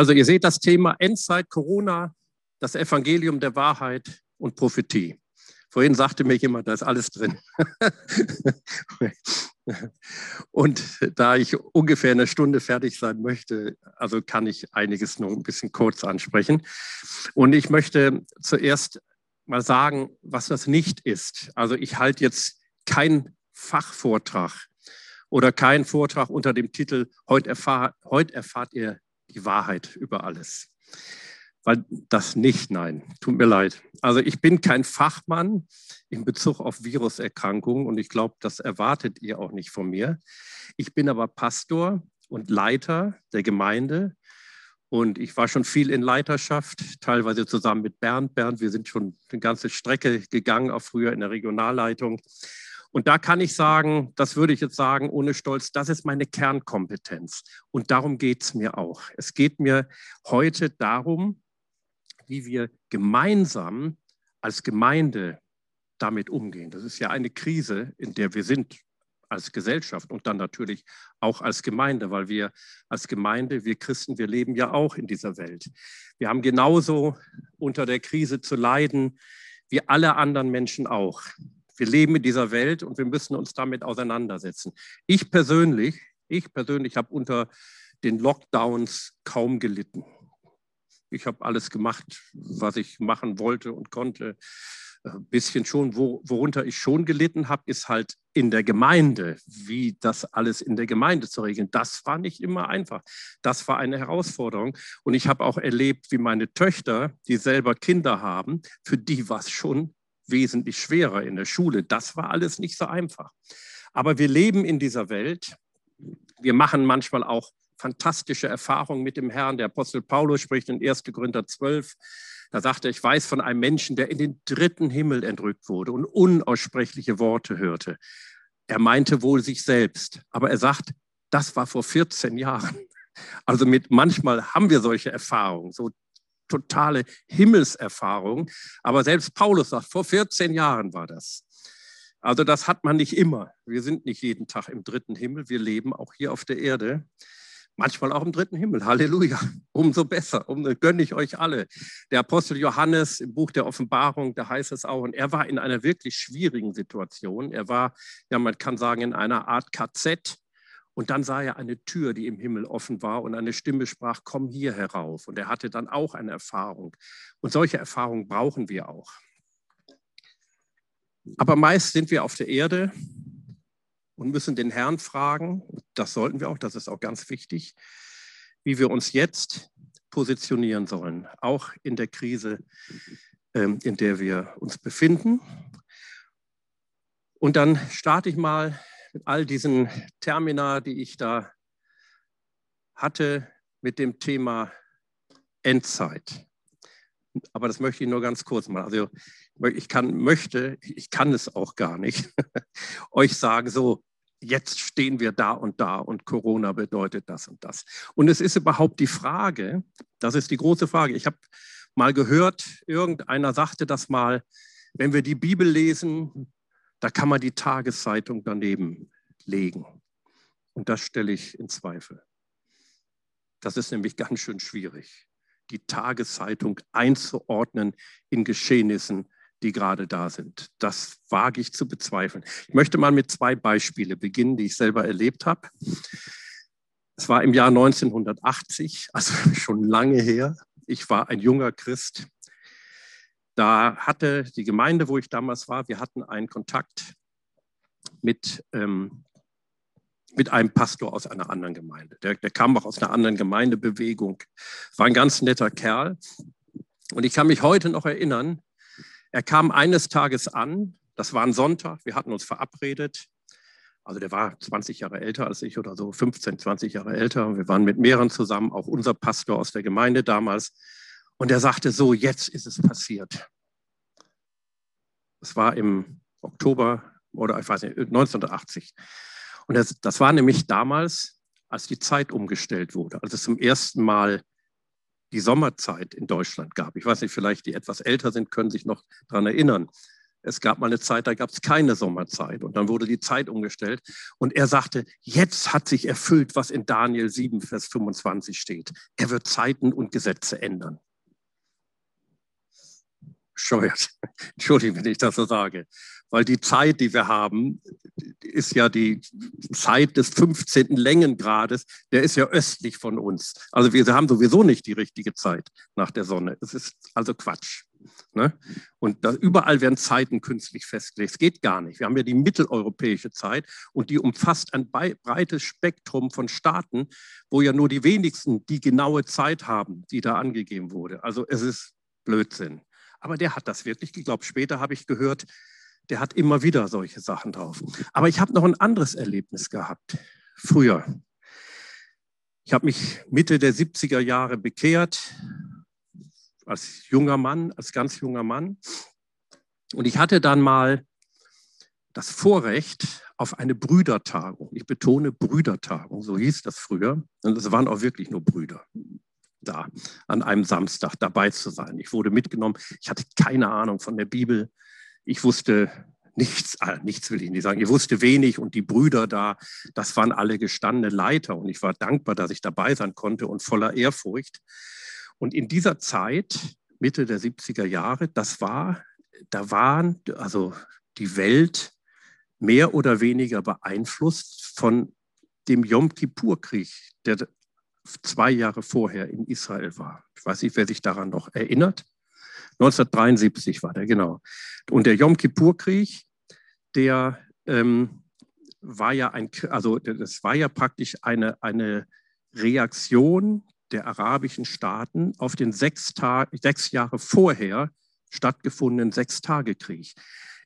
Also ihr seht das Thema Endzeit, Corona, das Evangelium der Wahrheit und Prophetie. Vorhin sagte mir jemand, da ist alles drin. und da ich ungefähr eine Stunde fertig sein möchte, also kann ich einiges noch ein bisschen kurz ansprechen. Und ich möchte zuerst mal sagen, was das nicht ist. Also ich halte jetzt keinen Fachvortrag oder keinen Vortrag unter dem Titel Heute, erfahr, heute erfahrt ihr die Wahrheit über alles. Weil das nicht, nein, tut mir leid. Also ich bin kein Fachmann in Bezug auf Viruserkrankungen und ich glaube, das erwartet ihr auch nicht von mir. Ich bin aber Pastor und Leiter der Gemeinde und ich war schon viel in Leiterschaft, teilweise zusammen mit Bernd. Bernd, wir sind schon eine ganze Strecke gegangen, auch früher in der Regionalleitung. Und da kann ich sagen, das würde ich jetzt sagen, ohne Stolz, das ist meine Kernkompetenz. Und darum geht es mir auch. Es geht mir heute darum, wie wir gemeinsam als Gemeinde damit umgehen. Das ist ja eine Krise, in der wir sind als Gesellschaft und dann natürlich auch als Gemeinde, weil wir als Gemeinde, wir Christen, wir leben ja auch in dieser Welt. Wir haben genauso unter der Krise zu leiden wie alle anderen Menschen auch. Wir leben in dieser Welt und wir müssen uns damit auseinandersetzen. Ich persönlich, ich persönlich habe unter den Lockdowns kaum gelitten. Ich habe alles gemacht, was ich machen wollte und konnte. Ein äh, bisschen schon, worunter ich schon gelitten habe, ist halt in der Gemeinde, wie das alles in der Gemeinde zu regeln. Das war nicht immer einfach. Das war eine Herausforderung. Und ich habe auch erlebt, wie meine Töchter, die selber Kinder haben, für die war es schon wesentlich schwerer in der Schule. Das war alles nicht so einfach. Aber wir leben in dieser Welt. Wir machen manchmal auch fantastische Erfahrungen mit dem Herrn. Der Apostel Paulus spricht in 1. Korinther 12. Da sagt er, ich weiß von einem Menschen, der in den dritten Himmel entrückt wurde und unaussprechliche Worte hörte. Er meinte wohl sich selbst, aber er sagt, das war vor 14 Jahren. Also mit manchmal haben wir solche Erfahrungen, so totale Himmelserfahrung. Aber selbst Paulus sagt, vor 14 Jahren war das. Also das hat man nicht immer. Wir sind nicht jeden Tag im dritten Himmel. Wir leben auch hier auf der Erde. Manchmal auch im dritten Himmel. Halleluja. Umso besser. Um, gönne ich euch alle. Der Apostel Johannes im Buch der Offenbarung, da heißt es auch, und er war in einer wirklich schwierigen Situation. Er war, ja, man kann sagen, in einer Art KZ. Und dann sah er eine Tür, die im Himmel offen war und eine Stimme sprach, komm hier herauf. Und er hatte dann auch eine Erfahrung. Und solche Erfahrungen brauchen wir auch. Aber meist sind wir auf der Erde und müssen den Herrn fragen, das sollten wir auch, das ist auch ganz wichtig, wie wir uns jetzt positionieren sollen, auch in der Krise, ähm, in der wir uns befinden. Und dann starte ich mal mit all diesen Termina, die ich da hatte, mit dem Thema Endzeit. Aber das möchte ich nur ganz kurz mal. Also ich kann, möchte, ich kann es auch gar nicht, euch sagen, so, jetzt stehen wir da und da und Corona bedeutet das und das. Und es ist überhaupt die Frage, das ist die große Frage. Ich habe mal gehört, irgendeiner sagte das mal, wenn wir die Bibel lesen, da kann man die Tageszeitung daneben legen. Und das stelle ich in Zweifel. Das ist nämlich ganz schön schwierig, die Tageszeitung einzuordnen in Geschehnissen, die gerade da sind. Das wage ich zu bezweifeln. Ich möchte mal mit zwei Beispielen beginnen, die ich selber erlebt habe. Es war im Jahr 1980, also schon lange her. Ich war ein junger Christ da hatte die Gemeinde, wo ich damals war, wir hatten einen Kontakt mit, ähm, mit einem Pastor aus einer anderen Gemeinde. Der, der kam auch aus einer anderen Gemeindebewegung, war ein ganz netter Kerl. Und ich kann mich heute noch erinnern, er kam eines Tages an, das war ein Sonntag, wir hatten uns verabredet. Also der war 20 Jahre älter als ich oder so, 15, 20 Jahre älter. Wir waren mit mehreren zusammen, auch unser Pastor aus der Gemeinde damals. Und er sagte so, jetzt ist es passiert. Es war im Oktober oder ich weiß nicht, 1980. Und das, das war nämlich damals, als die Zeit umgestellt wurde, als es zum ersten Mal die Sommerzeit in Deutschland gab. Ich weiß nicht, vielleicht die etwas älter sind, können sich noch daran erinnern. Es gab mal eine Zeit, da gab es keine Sommerzeit und dann wurde die Zeit umgestellt. Und er sagte, jetzt hat sich erfüllt, was in Daniel 7, Vers 25 steht. Er wird Zeiten und Gesetze ändern. Scheuert. Entschuldigung, wenn ich das so sage. Weil die Zeit, die wir haben, ist ja die Zeit des 15. Längengrades, der ist ja östlich von uns. Also wir haben sowieso nicht die richtige Zeit nach der Sonne. Es ist also Quatsch. Ne? Und da, überall werden Zeiten künstlich festgelegt. Es geht gar nicht. Wir haben ja die mitteleuropäische Zeit und die umfasst ein breites Spektrum von Staaten, wo ja nur die wenigsten die genaue Zeit haben, die da angegeben wurde. Also es ist Blödsinn. Aber der hat das wirklich geglaubt. Später habe ich gehört, der hat immer wieder solche Sachen drauf. Aber ich habe noch ein anderes Erlebnis gehabt, früher. Ich habe mich Mitte der 70er Jahre bekehrt, als junger Mann, als ganz junger Mann. Und ich hatte dann mal das Vorrecht auf eine Brüdertagung. Ich betone Brüdertagung, so hieß das früher. Und es waren auch wirklich nur Brüder da, an einem Samstag dabei zu sein. Ich wurde mitgenommen. Ich hatte keine Ahnung von der Bibel. Ich wusste nichts, äh, nichts will ich nicht sagen. Ich wusste wenig und die Brüder da, das waren alle gestandene Leiter und ich war dankbar, dass ich dabei sein konnte und voller Ehrfurcht. Und in dieser Zeit, Mitte der 70er Jahre, das war, da waren also die Welt mehr oder weniger beeinflusst von dem Yom Kippur-Krieg, der zwei Jahre vorher in Israel war. Ich weiß nicht, wer sich daran noch erinnert. 1973 war der, genau. Und der Yom Kippur-Krieg, der ähm, war ja ein, also das war ja praktisch eine, eine Reaktion der arabischen Staaten auf den sechs, sechs Jahre vorher stattgefundenen Sechstagekrieg.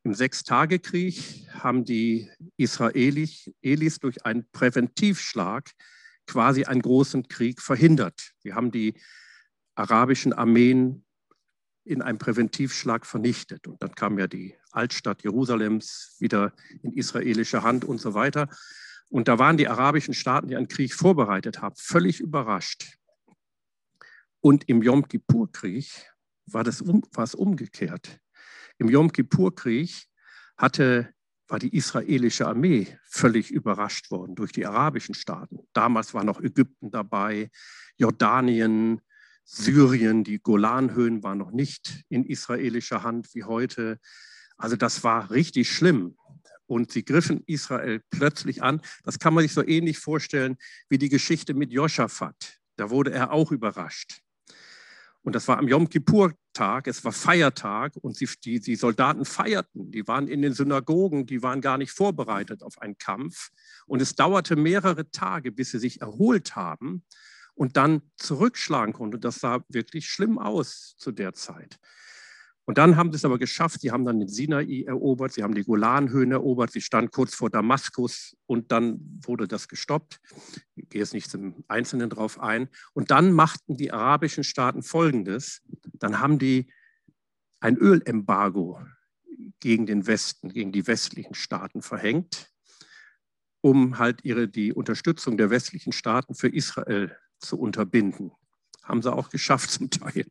Im Sechstagekrieg haben die Israelis durch einen Präventivschlag quasi einen großen Krieg verhindert. Wir haben die arabischen Armeen in einem Präventivschlag vernichtet. Und dann kam ja die Altstadt Jerusalems wieder in israelische Hand und so weiter. Und da waren die arabischen Staaten, die einen Krieg vorbereitet haben, völlig überrascht. Und im Yom Kippur-Krieg war, das um, war es umgekehrt. Im Yom Kippur-Krieg hatte, war die israelische Armee völlig überrascht worden durch die arabischen Staaten. Damals war noch Ägypten dabei, Jordanien, Syrien, die Golanhöhen waren noch nicht in israelischer Hand wie heute. Also das war richtig schlimm. Und sie griffen Israel plötzlich an. Das kann man sich so ähnlich vorstellen wie die Geschichte mit Joschafat. Da wurde er auch überrascht. Und das war am Yom Kippur-Tag, es war Feiertag und sie, die, die Soldaten feierten. Die waren in den Synagogen, die waren gar nicht vorbereitet auf einen Kampf. Und es dauerte mehrere Tage, bis sie sich erholt haben und dann zurückschlagen konnten. Das sah wirklich schlimm aus zu der Zeit. Und dann haben sie es aber geschafft. Sie haben dann den Sinai erobert, sie haben die Golanhöhen erobert, sie standen kurz vor Damaskus und dann wurde das gestoppt. Ich gehe jetzt nicht im Einzelnen drauf ein. Und dann machten die arabischen Staaten Folgendes. Dann haben die ein Ölembargo gegen den Westen, gegen die westlichen Staaten verhängt, um halt ihre, die Unterstützung der westlichen Staaten für Israel zu unterbinden. Haben sie auch geschafft zum Teil.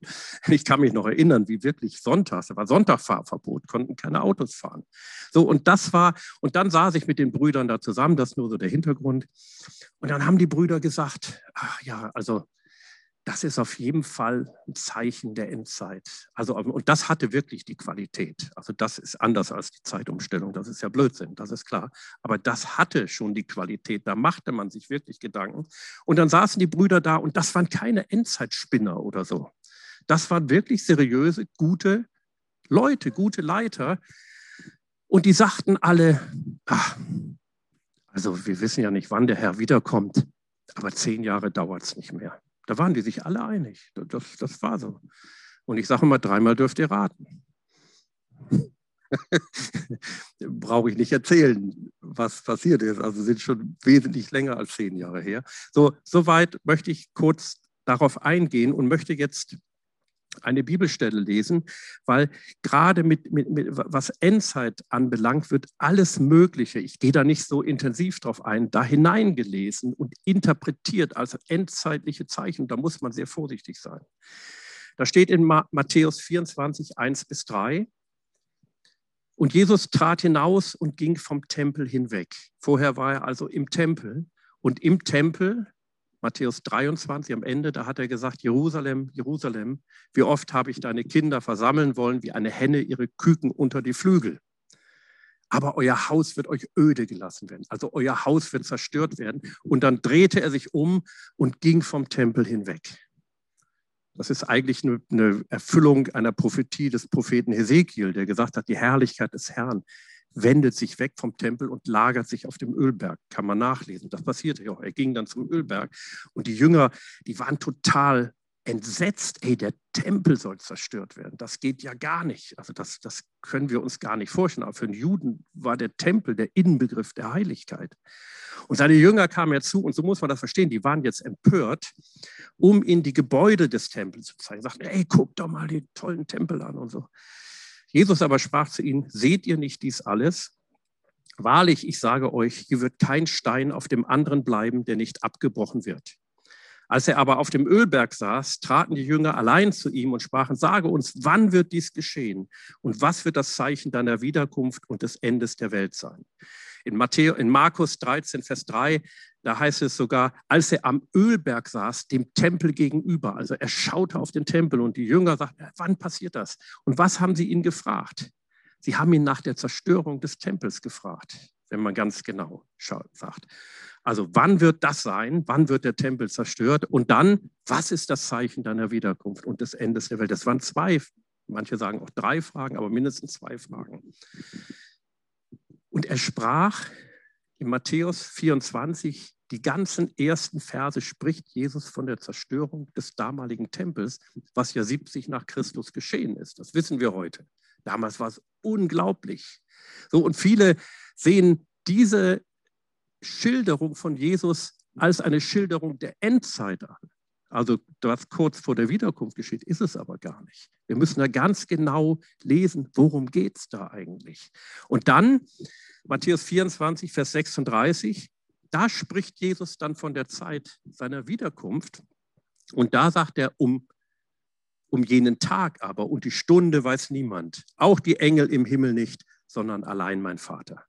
Ich kann mich noch erinnern, wie wirklich sonntags, da war Sonntagfahrverbot, konnten keine Autos fahren. So, und das war, und dann saß ich mit den Brüdern da zusammen, das ist nur so der Hintergrund. Und dann haben die Brüder gesagt, ach ja, also das ist auf jeden Fall ein Zeichen der Endzeit. Also, und das hatte wirklich die Qualität. Also das ist anders als die Zeitumstellung. Das ist ja Blödsinn, das ist klar. Aber das hatte schon die Qualität. Da machte man sich wirklich Gedanken. Und dann saßen die Brüder da und das waren keine Endzeitspinner oder so. Das waren wirklich seriöse, gute Leute, gute Leiter. Und die sagten alle, ach, also wir wissen ja nicht, wann der Herr wiederkommt, aber zehn Jahre dauert es nicht mehr. Da waren die sich alle einig. Das, das war so. Und ich sage immer, dreimal dürft ihr raten. Brauche ich nicht erzählen, was passiert ist. Also sind schon wesentlich länger als zehn Jahre her. So, soweit möchte ich kurz darauf eingehen und möchte jetzt eine Bibelstelle lesen, weil gerade mit, mit, mit, was Endzeit anbelangt, wird alles Mögliche, ich gehe da nicht so intensiv drauf ein, da hineingelesen und interpretiert als endzeitliche Zeichen. Da muss man sehr vorsichtig sein. Da steht in Matthäus 24, 1 bis 3, Und Jesus trat hinaus und ging vom Tempel hinweg. Vorher war er also im Tempel. Und im Tempel, Matthäus 23 am Ende, da hat er gesagt, Jerusalem, Jerusalem, wie oft habe ich deine Kinder versammeln wollen, wie eine Henne ihre Küken unter die Flügel. Aber euer Haus wird euch öde gelassen werden. Also euer Haus wird zerstört werden. Und dann drehte er sich um und ging vom Tempel hinweg. Das ist eigentlich eine, Erfüllung einer Prophetie des Propheten Hesekiel, der gesagt hat, die Herrlichkeit des Herrn wendet sich weg vom Tempel und lagert sich auf dem Ölberg. Kann man nachlesen. Das passierte ja auch. Er ging dann zum Ölberg und die Jünger, die waren total entsetzt. Ey, der Tempel soll zerstört werden. Das geht ja gar nicht. Also das, das können wir uns gar nicht vorstellen. Aber für den Juden war der Tempel der Innenbegriff der Heiligkeit. Und seine Jünger kamen zu, und so muss man das verstehen, die waren jetzt empört, um in die Gebäude des Tempels zu zeigen. Sagten, ey, guck doch mal die tollen Tempel an und so. Jesus aber sprach zu ihnen, seht ihr nicht dies alles? Wahrlich, ich sage euch, hier wird kein Stein auf dem anderen bleiben, der nicht abgebrochen wird. Als er aber auf dem Ölberg saß, traten die Jünger allein zu ihm und sprachen, sage uns, wann wird dies geschehen und was wird das Zeichen deiner Wiederkunft und des Endes der Welt sein? In, Matthäus, in Markus 13, Vers 3, da heißt es sogar, als er am Ölberg saß, dem Tempel gegenüber. Also er schaute auf den Tempel und die Jünger sagten, wann passiert das? Und was haben sie ihn gefragt? Sie haben ihn nach der Zerstörung des Tempels gefragt, wenn man ganz genau sagt. Also wann wird das sein? Wann wird der Tempel zerstört? Und dann, was ist das Zeichen deiner Wiederkunft und des Endes der Welt? Das waren zwei, manche sagen auch drei Fragen, aber mindestens zwei Fragen. Und er sprach in Matthäus 24, die ganzen ersten Verse spricht Jesus von der Zerstörung des damaligen Tempels, was ja 70 nach Christus geschehen ist. Das wissen wir heute. Damals war es unglaublich. So, und viele sehen diese Schilderung von Jesus als eine Schilderung der Endzeit an. Also was kurz vor der Wiederkunft geschieht, ist es aber gar nicht. Wir müssen da ganz genau lesen, worum geht es da eigentlich. Und dann, Matthäus 24, Vers 36, da spricht Jesus dann von der Zeit seiner Wiederkunft. Und da sagt er, um, um jenen Tag aber und die Stunde weiß niemand, auch die Engel im Himmel nicht, sondern allein mein Vater.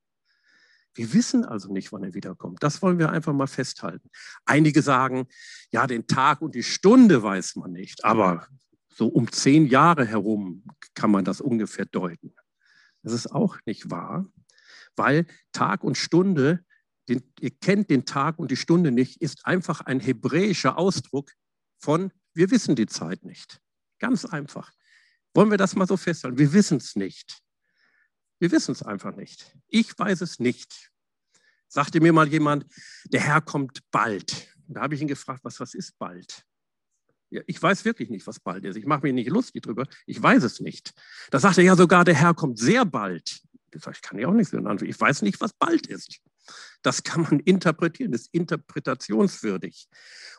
Wir wissen also nicht, wann er wiederkommt. Das wollen wir einfach mal festhalten. Einige sagen, ja, den Tag und die Stunde weiß man nicht, aber so um zehn Jahre herum kann man das ungefähr deuten. Das ist auch nicht wahr, weil Tag und Stunde, den, ihr kennt den Tag und die Stunde nicht, ist einfach ein hebräischer Ausdruck von, wir wissen die Zeit nicht. Ganz einfach. Wollen wir das mal so festhalten? Wir wissen es nicht. Wir wissen es einfach nicht. Ich weiß es nicht. Sagte mir mal jemand, der Herr kommt bald. da habe ich ihn gefragt, was, was ist bald? Ja, ich weiß wirklich nicht, was bald ist. Ich mache mich nicht lustig drüber. Ich weiß es nicht. Da sagte er ja sogar, der Herr kommt sehr bald. Ich sage, ich kann ja auch nicht so antworten. Ich weiß nicht, was bald ist. Das kann man interpretieren, ist interpretationswürdig.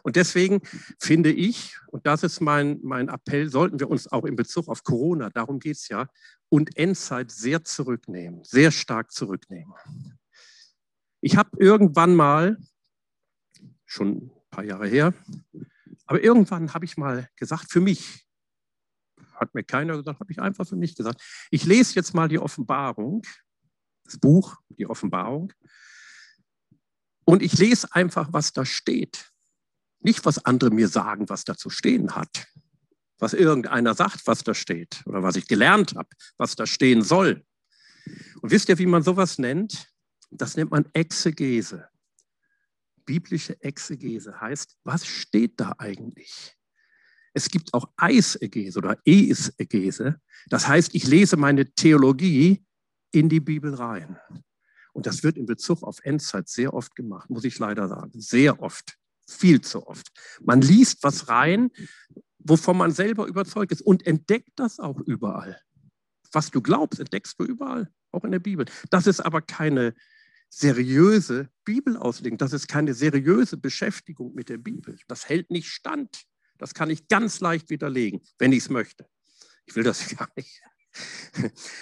Und deswegen finde ich, und das ist mein, mein Appell, sollten wir uns auch in Bezug auf Corona, darum geht es ja, und Endzeit sehr zurücknehmen, sehr stark zurücknehmen. Ich habe irgendwann mal, schon ein paar Jahre her, aber irgendwann habe ich mal gesagt, für mich, hat mir keiner gesagt, habe ich einfach für mich gesagt, ich lese jetzt mal die Offenbarung, das Buch, die Offenbarung, und ich lese einfach, was da steht. Nicht, was andere mir sagen, was da zu stehen hat was irgendeiner sagt, was da steht oder was ich gelernt habe, was da stehen soll. Und wisst ihr, wie man sowas nennt? Das nennt man Exegese. Biblische Exegese heißt, was steht da eigentlich? Es gibt auch Eisegese oder Eisegese. Das heißt, ich lese meine Theologie in die Bibel rein. Und das wird in Bezug auf Endzeit sehr oft gemacht, muss ich leider sagen. Sehr oft. Viel zu oft. Man liest was rein, wovon man selber überzeugt ist und entdeckt das auch überall. Was du glaubst, entdeckst du überall, auch in der Bibel. Das ist aber keine seriöse Bibelauslegung, das ist keine seriöse Beschäftigung mit der Bibel. Das hält nicht stand. Das kann ich ganz leicht widerlegen, wenn ich es möchte. Ich will das gar nicht.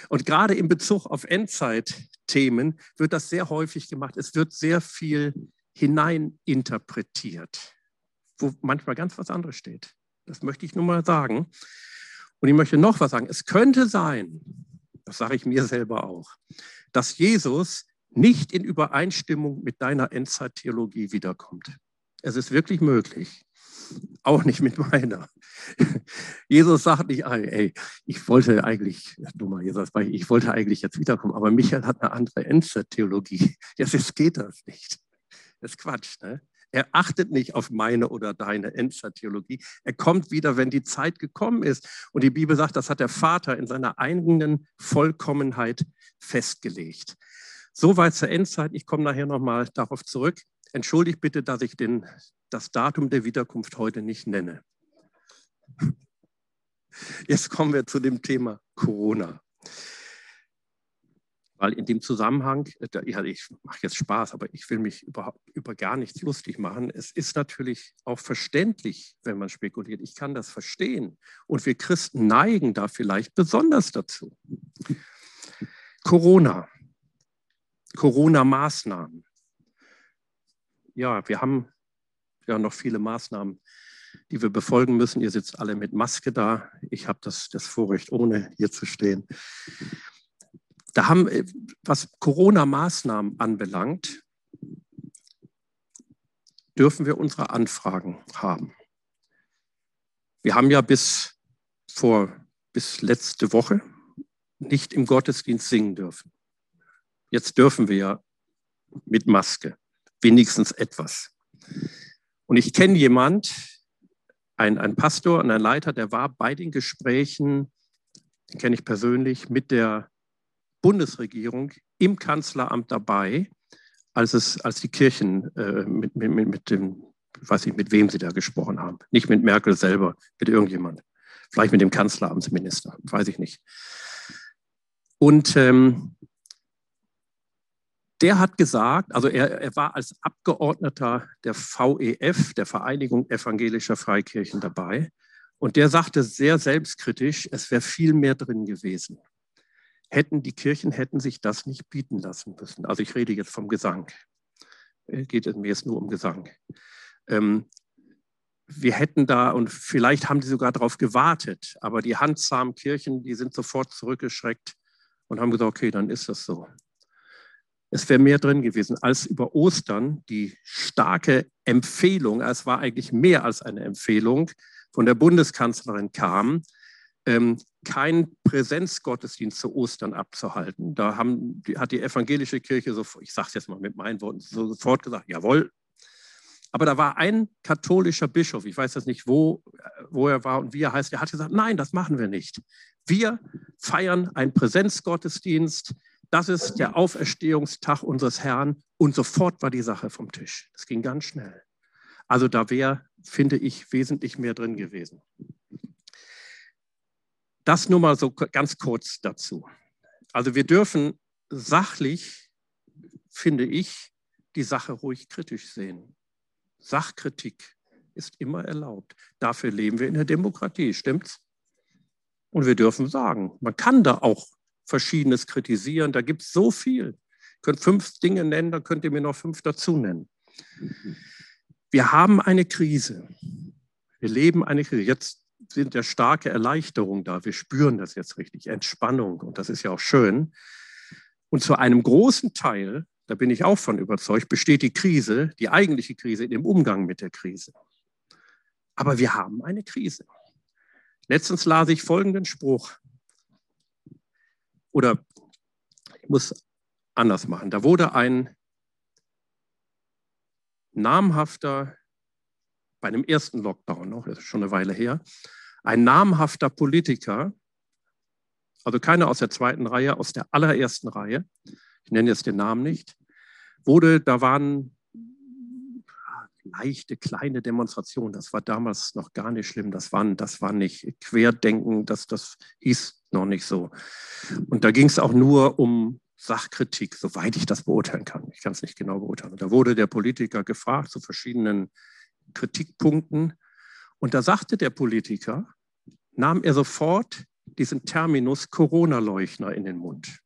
Und gerade in Bezug auf Endzeitthemen wird das sehr häufig gemacht. Es wird sehr viel hineininterpretiert, wo manchmal ganz was anderes steht. Das möchte ich nur mal sagen. Und ich möchte noch was sagen. Es könnte sein, das sage ich mir selber auch, dass Jesus nicht in Übereinstimmung mit deiner Endzeittheologie wiederkommt. Es ist wirklich möglich. Auch nicht mit meiner. Jesus sagt nicht, ey, ich wollte eigentlich, dummer Jesus, ich wollte eigentlich jetzt wiederkommen, aber Michael hat eine andere Endzeittheologie. Jetzt geht das nicht. Das ist Quatsch, ne? Er achtet nicht auf meine oder deine Endzeittheologie. Er kommt wieder, wenn die Zeit gekommen ist. Und die Bibel sagt, das hat der Vater in seiner eigenen Vollkommenheit festgelegt. Soweit zur Endzeit. Ich komme nachher nochmal darauf zurück. Entschuldigt bitte, dass ich den, das Datum der Wiederkunft heute nicht nenne. Jetzt kommen wir zu dem Thema Corona. Weil in dem Zusammenhang, äh, ich mache jetzt Spaß, aber ich will mich überhaupt über gar nichts lustig machen. Es ist natürlich auch verständlich, wenn man spekuliert. Ich kann das verstehen. Und wir Christen neigen da vielleicht besonders dazu. Corona, Corona-Maßnahmen. Ja, wir haben ja noch viele Maßnahmen, die wir befolgen müssen. Ihr sitzt alle mit Maske da. Ich habe das, das Vorrecht, ohne hier zu stehen. Da haben, äh, was Corona-Maßnahmen anbelangt, dürfen wir unsere Anfragen haben. Wir haben ja bis vor, bis letzte Woche nicht im Gottesdienst singen dürfen. Jetzt dürfen wir ja mit Maske, wenigstens etwas. Und ich kenne jemand, ein, ein Pastor und ein Leiter, der war bei den Gesprächen, den kenne ich persönlich, mit der Bundesregierung im Kanzleramt dabei, als, es, als die Kirchen äh, mit, mit, mit dem, weiß ich, mit wem sie da gesprochen haben. Nicht mit Merkel selber, mit irgendjemand. Vielleicht mit dem Kanzleramtsminister, weiß ich nicht. Und ähm, der hat gesagt, also er, er war als Abgeordneter der VEF, der Vereinigung evangelischer Freikirchen, dabei. Und der sagte sehr selbstkritisch, es wäre viel mehr drin gewesen hätten die Kirchen hätten sich das nicht bieten lassen müssen. Also ich rede jetzt vom Gesang. Äh, geht es mir jetzt nur um Gesang. Ähm, wir hätten da, und vielleicht haben die sogar darauf gewartet, aber die handzahmen Kirchen, die sind sofort zurückgeschreckt und haben gesagt, okay, dann ist das so. Es wäre mehr drin gewesen, als über Ostern die starke Empfehlung, es war eigentlich mehr als eine Empfehlung, von der Bundeskanzlerin kam, ähm, keinen Präsenzgottesdienst zu Ostern abzuhalten. Da haben, die, hat die evangelische Kirche, so, ich sage es jetzt mal mit meinen Worten, sofort gesagt, jawohl. Aber da war ein katholischer Bischof, ich weiß jetzt nicht, wo, wo er war und wie er heißt, der hat gesagt, nein, das machen wir nicht. Wir feiern einen Präsenzgottesdienst. Das ist der Auferstehungstag unseres Herrn. Und sofort war die Sache vom Tisch. Das ging ganz schnell. Also da wäre, finde ich, wesentlich mehr drin gewesen. Das nur mal so ganz kurz dazu. Also wir dürfen sachlich, finde ich, die Sache ruhig kritisch sehen. Sachkritik ist immer erlaubt. Dafür leben wir in der Demokratie, stimmt's? Und wir dürfen sagen, man kann da auch Verschiedenes kritisieren. Da gibt es so viel. Ihr könnt fünf Dinge nennen, dann könnt ihr mir noch fünf dazu nennen. Wir haben eine Krise. Wir leben eine Krise. Jetzt sind ja starke Erleichterungen da. Wir spüren das jetzt richtig, Entspannung und das ist ja auch schön. Und zu einem großen Teil, da bin ich auch von überzeugt, besteht die Krise, die eigentliche Krise, im Umgang mit der Krise. Aber wir haben eine Krise. Letztens las ich folgenden Spruch. Oder ich muss anders machen. Da wurde ein namhafter bei einem ersten Lockdown noch, das ist schon eine Weile her, ein namhafter Politiker, also keiner aus der zweiten Reihe, aus der allerersten Reihe, ich nenne jetzt den Namen nicht, wurde, da waren leichte kleine Demonstrationen, das war damals noch gar nicht schlimm, das waren, das war nicht Querdenken, das, das hieß noch nicht so. Und da ging es auch nur um Sachkritik, soweit ich das beurteilen kann. Ich kann es nicht genau beurteilen. Da wurde der Politiker gefragt zu verschiedenen Kritikpunkten. Und da sagte der Politiker, nahm er sofort diesen Terminus Corona-Leuchner in den Mund.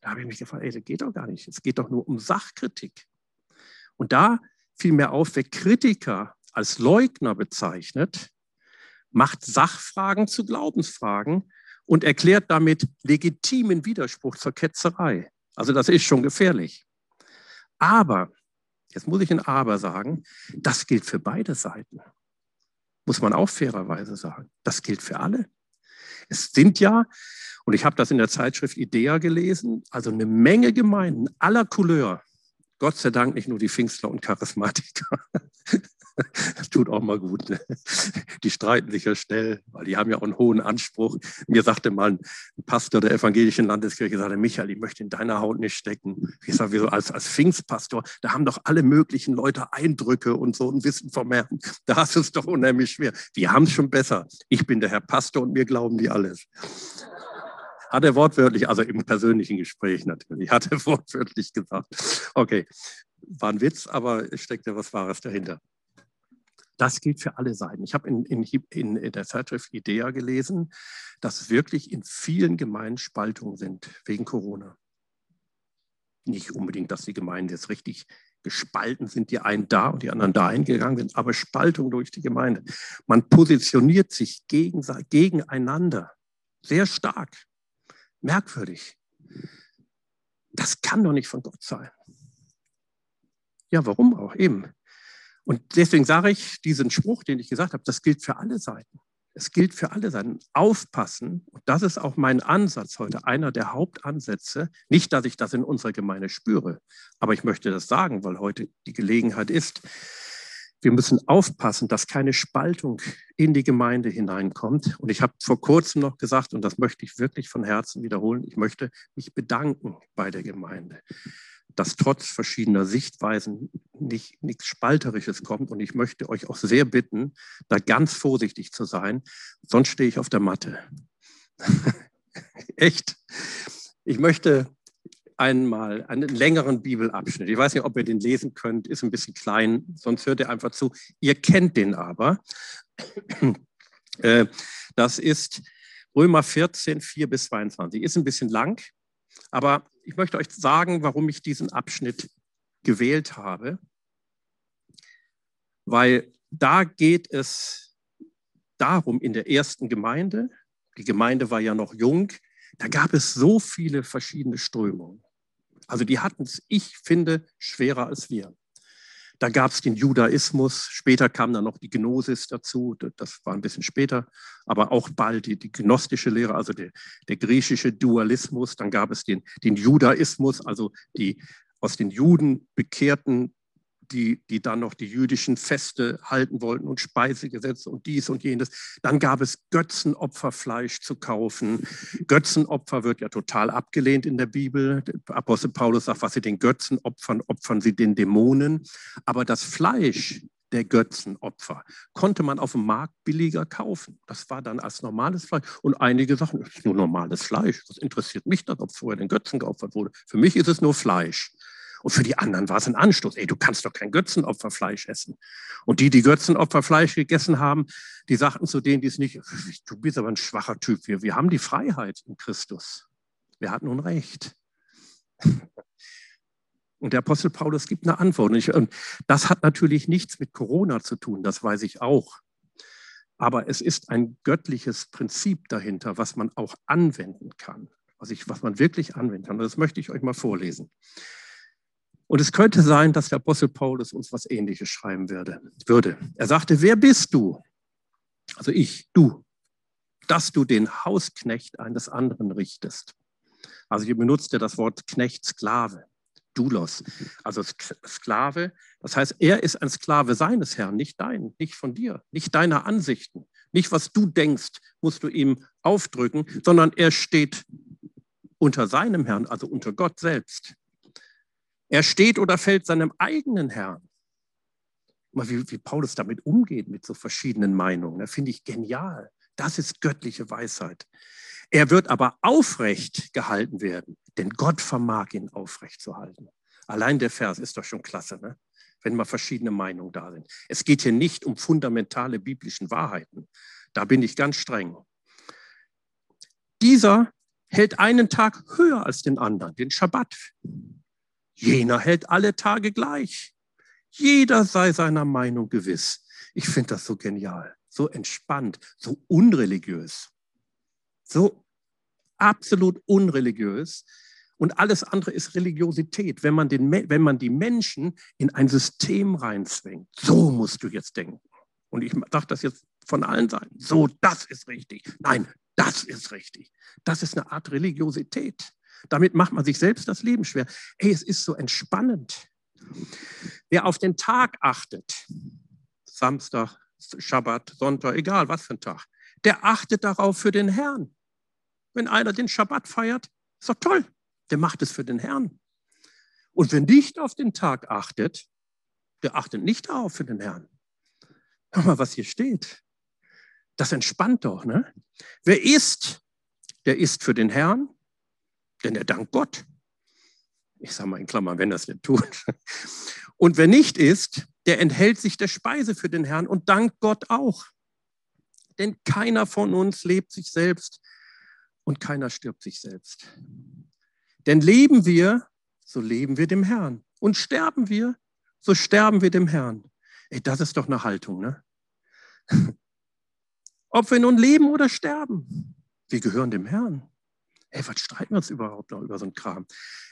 Da habe ich mich gefragt, ey, das geht doch gar nicht. Es geht doch nur um Sachkritik. Und da fiel mir auf, wer Kritiker als Leugner bezeichnet, macht Sachfragen zu Glaubensfragen und erklärt damit legitimen Widerspruch zur Ketzerei. Also das ist schon gefährlich. Aber, jetzt muss ich ein Aber sagen, das gilt für beide Seiten. Muss man auch fairerweise sagen. Das gilt für alle. Es sind ja, und ich habe das in der Zeitschrift IDEA gelesen, also eine Menge Gemeinden aller Couleur, Gott sei Dank nicht nur die Pfingstler und Charismatiker. Das tut auch mal gut. Ne? Die streiten sich ja schnell, weil die haben ja auch einen hohen Anspruch. Mir sagte mal ein Pastor der evangelischen Landeskirche, sagte, Michael, ich möchte in deiner Haut nicht stecken. Ich sage, wieso als, als Pfingstpastor, da haben doch alle möglichen Leute Eindrücke und so ein Wissen Herrn. Da hast du es doch unheimlich schwer. Wir haben es schon besser. Ich bin der Herr Pastor und mir glauben die alles. Hat er wortwörtlich, also im persönlichen Gespräch natürlich, hat er wortwörtlich gesagt. Okay, war ein Witz, aber es steckt ja was Wahres dahinter. Das gilt für alle Seiten. Ich habe in, in, in, der Zeitschrift IDEA gelesen, dass wirklich in vielen Gemeinden Spaltungen sind wegen Corona. Nicht unbedingt, dass die Gemeinden jetzt richtig gespalten sind, die einen da und die anderen dahin gegangen sind, aber Spaltung durch die Gemeinde. Man positioniert sich gegen, gegeneinander sehr stark. Merkwürdig. Das kann doch nicht von Gott sein. Ja, warum auch eben? Und deswegen sage ich diesen Spruch, den ich gesagt habe, das gilt für alle Seiten. Es gilt für alle Seiten. Aufpassen, und das ist auch mein Ansatz heute, einer der Hauptansätze. Nicht, dass ich das in unserer Gemeinde spüre, aber ich möchte das sagen, weil heute die Gelegenheit ist. Wir müssen aufpassen, dass keine Spaltung in die Gemeinde hineinkommt. Und ich habe vor kurzem noch gesagt, und das möchte ich wirklich von Herzen wiederholen, ich möchte mich bedanken bei der Gemeinde, dass trotz verschiedener Sichtweisen nicht, nichts Spalterisches kommt. Und ich möchte euch auch sehr bitten, da ganz vorsichtig zu sein, sonst stehe ich auf der Matte. Echt. Ich möchte einmal einen längeren Bibelabschnitt. Ich weiß nicht, ob ihr den lesen könnt, ist ein bisschen klein, sonst hört ihr einfach zu. Ihr kennt den aber. Äh, das ist Römer 14, 4 bis 22. Ist ein bisschen lang, aber ich möchte euch sagen, warum ich diesen Abschnitt gewählt habe. Weil da geht es darum, in der ersten Gemeinde, die Gemeinde war ja noch jung, da gab es so viele verschiedene Strömungen. Also die hatten es, ich finde, schwerer als wir. Da gab es den Judaismus, später kam dann noch die Gnosis dazu, das war ein bisschen später, aber auch bald die, die gnostische Lehre, also der, der, griechische Dualismus. Dann gab es den, den Judaismus, also die aus den Juden bekehrten die, die dann noch die jüdischen Feste halten wollten und Speisegesetze und dies und jenes. Dann gab es Götzenopferfleisch zu kaufen. Götzenopfer wird ja total abgelehnt in der Bibel. Der Apostel Paulus sagt, was sie den Götzen opfern, opfern sie den Dämonen. Aber das Fleisch der Götzenopfer konnte man auf dem Markt billiger kaufen. Das war dann als normales Fleisch. Und einige sagen, das ist nur normales Fleisch. Was interessiert mich das, ob vorher den Götzen geopfert wurde? Für mich ist es nur Fleisch. Und für die anderen war es ein Anstoß. Ey, du kannst doch kein Götzenopferfleisch essen. Und die, die Götzenopferfleisch gegessen haben, die sagten zu denen, die es nicht, du bist aber ein schwacher Typ. Wir, wir haben die Freiheit in Christus. Wir hatten nun recht. Und der Apostel Paulus gibt eine Antwort. Und, ich, und das hat natürlich nichts mit Corona zu tun, das weiß ich auch. Aber es ist ein göttliches Prinzip dahinter, was man auch anwenden kann, was, ich, was man wirklich anwenden kann. Und das möchte ich euch mal vorlesen. Und es könnte sein, dass der Apostel Paulus uns was Ähnliches schreiben würde. würde. Er sagte, wer bist du? Also ich, du, dass du den Hausknecht eines anderen richtest. Also hier benutzt er das Wort Knecht, Sklave, Doulos, also Sklave. Das heißt, er ist ein Sklave seines Herrn, nicht dein, nicht von dir, nicht deiner Ansichten, nicht was du denkst, musst du ihm aufdrücken, sondern er steht unter seinem Herrn, also unter Gott selbst. Er steht oder fällt seinem eigenen Herrn. Mal wie, wie Paulus damit umgeht, mit so verschiedenen Meinungen, das finde ich genial. Das ist göttliche Weisheit. Er wird aber aufrecht gehalten werden, denn Gott vermag ihn aufrecht zu halten. Allein der Vers ist doch schon klasse, ne? wenn mal verschiedene Meinungen da sind. Es geht hier nicht um fundamentale biblischen Wahrheiten. Da bin ich ganz streng. Dieser hält einen Tag höher als den anderen, den Schabbat. Jener hält alle Tage gleich. Jeder sei seiner Meinung gewiss. Ich finde das so genial, so entspannt, so unreligiös. So absolut unreligiös. Und alles andere ist Religiosität, wenn man, den, wenn man die Menschen in ein System reinzwingt. So musst du jetzt denken. Und ich sage das jetzt von allen Seiten. So, das ist richtig. Nein, das ist richtig. Das ist eine Art Religiosität. Damit macht man sich selbst das Leben schwer. Ey, es ist so entspannend. Wer auf den Tag achtet, Samstag, Schabbat, Sonntag, egal was für ein Tag, der achtet darauf für den Herrn. Wenn einer den Schabbat feiert, ist doch toll. Der macht es für den Herrn. Und wer nicht auf den Tag achtet, der achtet nicht darauf für den Herrn. Hör mal, was hier steht. Das entspannt doch, ne? Wer isst, der isst für den Herrn, denn er dankt Gott. Ich sage mal in Klammern, wenn er es nicht tut. Und wer nicht isst, der enthält sich der Speise für den Herrn und dankt Gott auch. Denn keiner von uns lebt sich selbst und keiner stirbt sich selbst. Denn leben wir, so leben wir dem Herrn. Und sterben wir, so sterben wir dem Herrn. Ey, das ist doch eine Haltung, ne? Ob wir nun leben oder sterben, wir gehören dem Herrn. Ey, was streiten wir uns überhaupt noch über so einen Kram?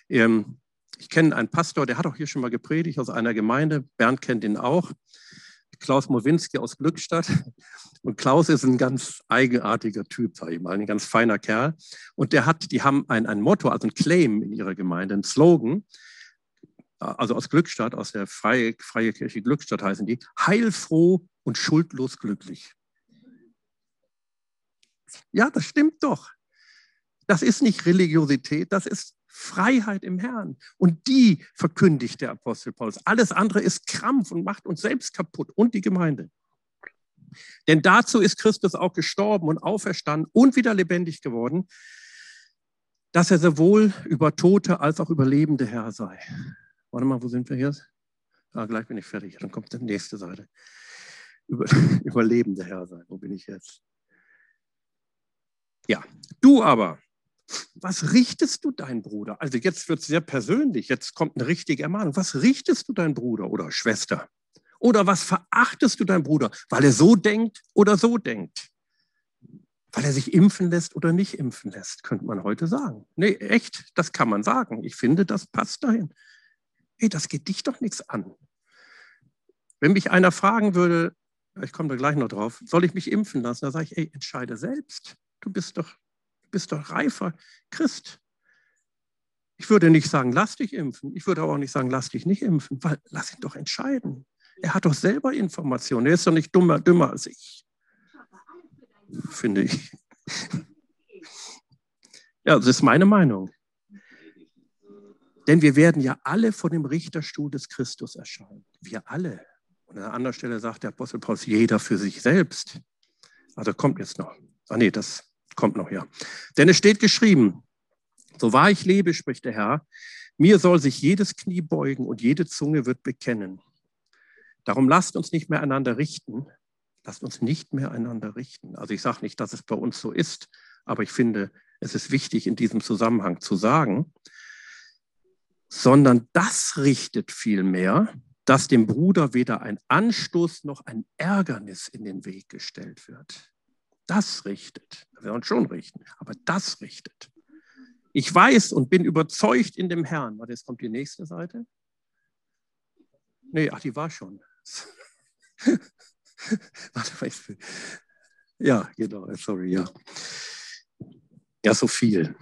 Ähm, ich kenne einen Pastor, der hat auch hier schon mal gepredigt aus einer Gemeinde. Bernd kennt ihn auch. Klaus Mowinski aus Glückstadt. Und Klaus ist ein ganz eigenartiger Typ, sage ich mal, ein ganz feiner Kerl. Und der hat, die haben ein, ein Motto, also ein Claim in ihrer Gemeinde, ein Slogan, also aus Glückstadt, aus der Freie, Freie Kirche Glückstadt heißen die, heilfroh und schuldlos glücklich. Ja, das stimmt doch. Das ist nicht Religiosität, das ist Freiheit im Herrn. Und die verkündigt der Apostel Paulus. Alles andere ist Krampf und macht uns selbst kaputt und die Gemeinde. Denn dazu ist Christus auch gestorben und auferstanden und wieder lebendig geworden, dass er sowohl über Tote als auch über lebende Herr sei. Warte mal, wo sind wir jetzt? Ah, gleich bin ich fertig. Dann kommt die nächste Seite. Über, überlebende Herr sei. Wo bin ich jetzt? Ja, du aber, was richtest du deinen Bruder? Also jetzt wird es sehr persönlich, jetzt kommt eine richtige Ermahnung. Was richtest du deinen Bruder oder Schwester? Oder was verachtest du deinen Bruder, weil er so denkt oder so denkt? Weil er sich impfen lässt oder nicht impfen lässt, könnte man heute sagen. Nee, echt, das kann man sagen. Ich finde, das passt dahin. Hey, das geht dich doch nichts an. Wenn mich einer fragen würde, ich komme da gleich noch drauf, soll ich mich impfen lassen? Da sage ich, ey, entscheide selbst. Du bist doch bist doch reifer Christ. Ich würde nicht sagen, lass dich impfen. Ich würde aber auch nicht sagen, lass dich nicht impfen, weil lass ihn doch entscheiden. Er hat doch selber Informationen. Er ist doch nicht dummer, dümmer als ich. Finde ich. Ja, das ist meine Meinung. Denn wir werden ja alle vor dem Richterstuhl des Christus erscheinen. Wir alle. Und an einer anderen Stelle sagt der Apostel Paulus, jeder für sich selbst. Also kommt jetzt noch. Ah nee, das kommt noch, ja. Denn es steht geschrieben, so wahr ich lebe, spricht der Herr, mir soll sich jedes Knie beugen und jede Zunge wird bekennen. Darum lasst uns nicht mehr einander richten. Lasst uns nicht mehr einander richten. Also ich sage nicht, dass es bei uns so ist, aber ich finde, es ist wichtig in diesem Zusammenhang zu sagen, sondern das richtet vielmehr, dass dem Bruder weder ein Anstoß noch ein Ärgernis in den Weg gestellt wird. Das richtet. Wir uns schon richten, aber das richtet. Ich weiß und bin überzeugt in dem Herrn. Warte, jetzt kommt die nächste Seite. Nee, ach, die war schon. Warte mal. Ja, genau, sorry, ja. Ja, so viel.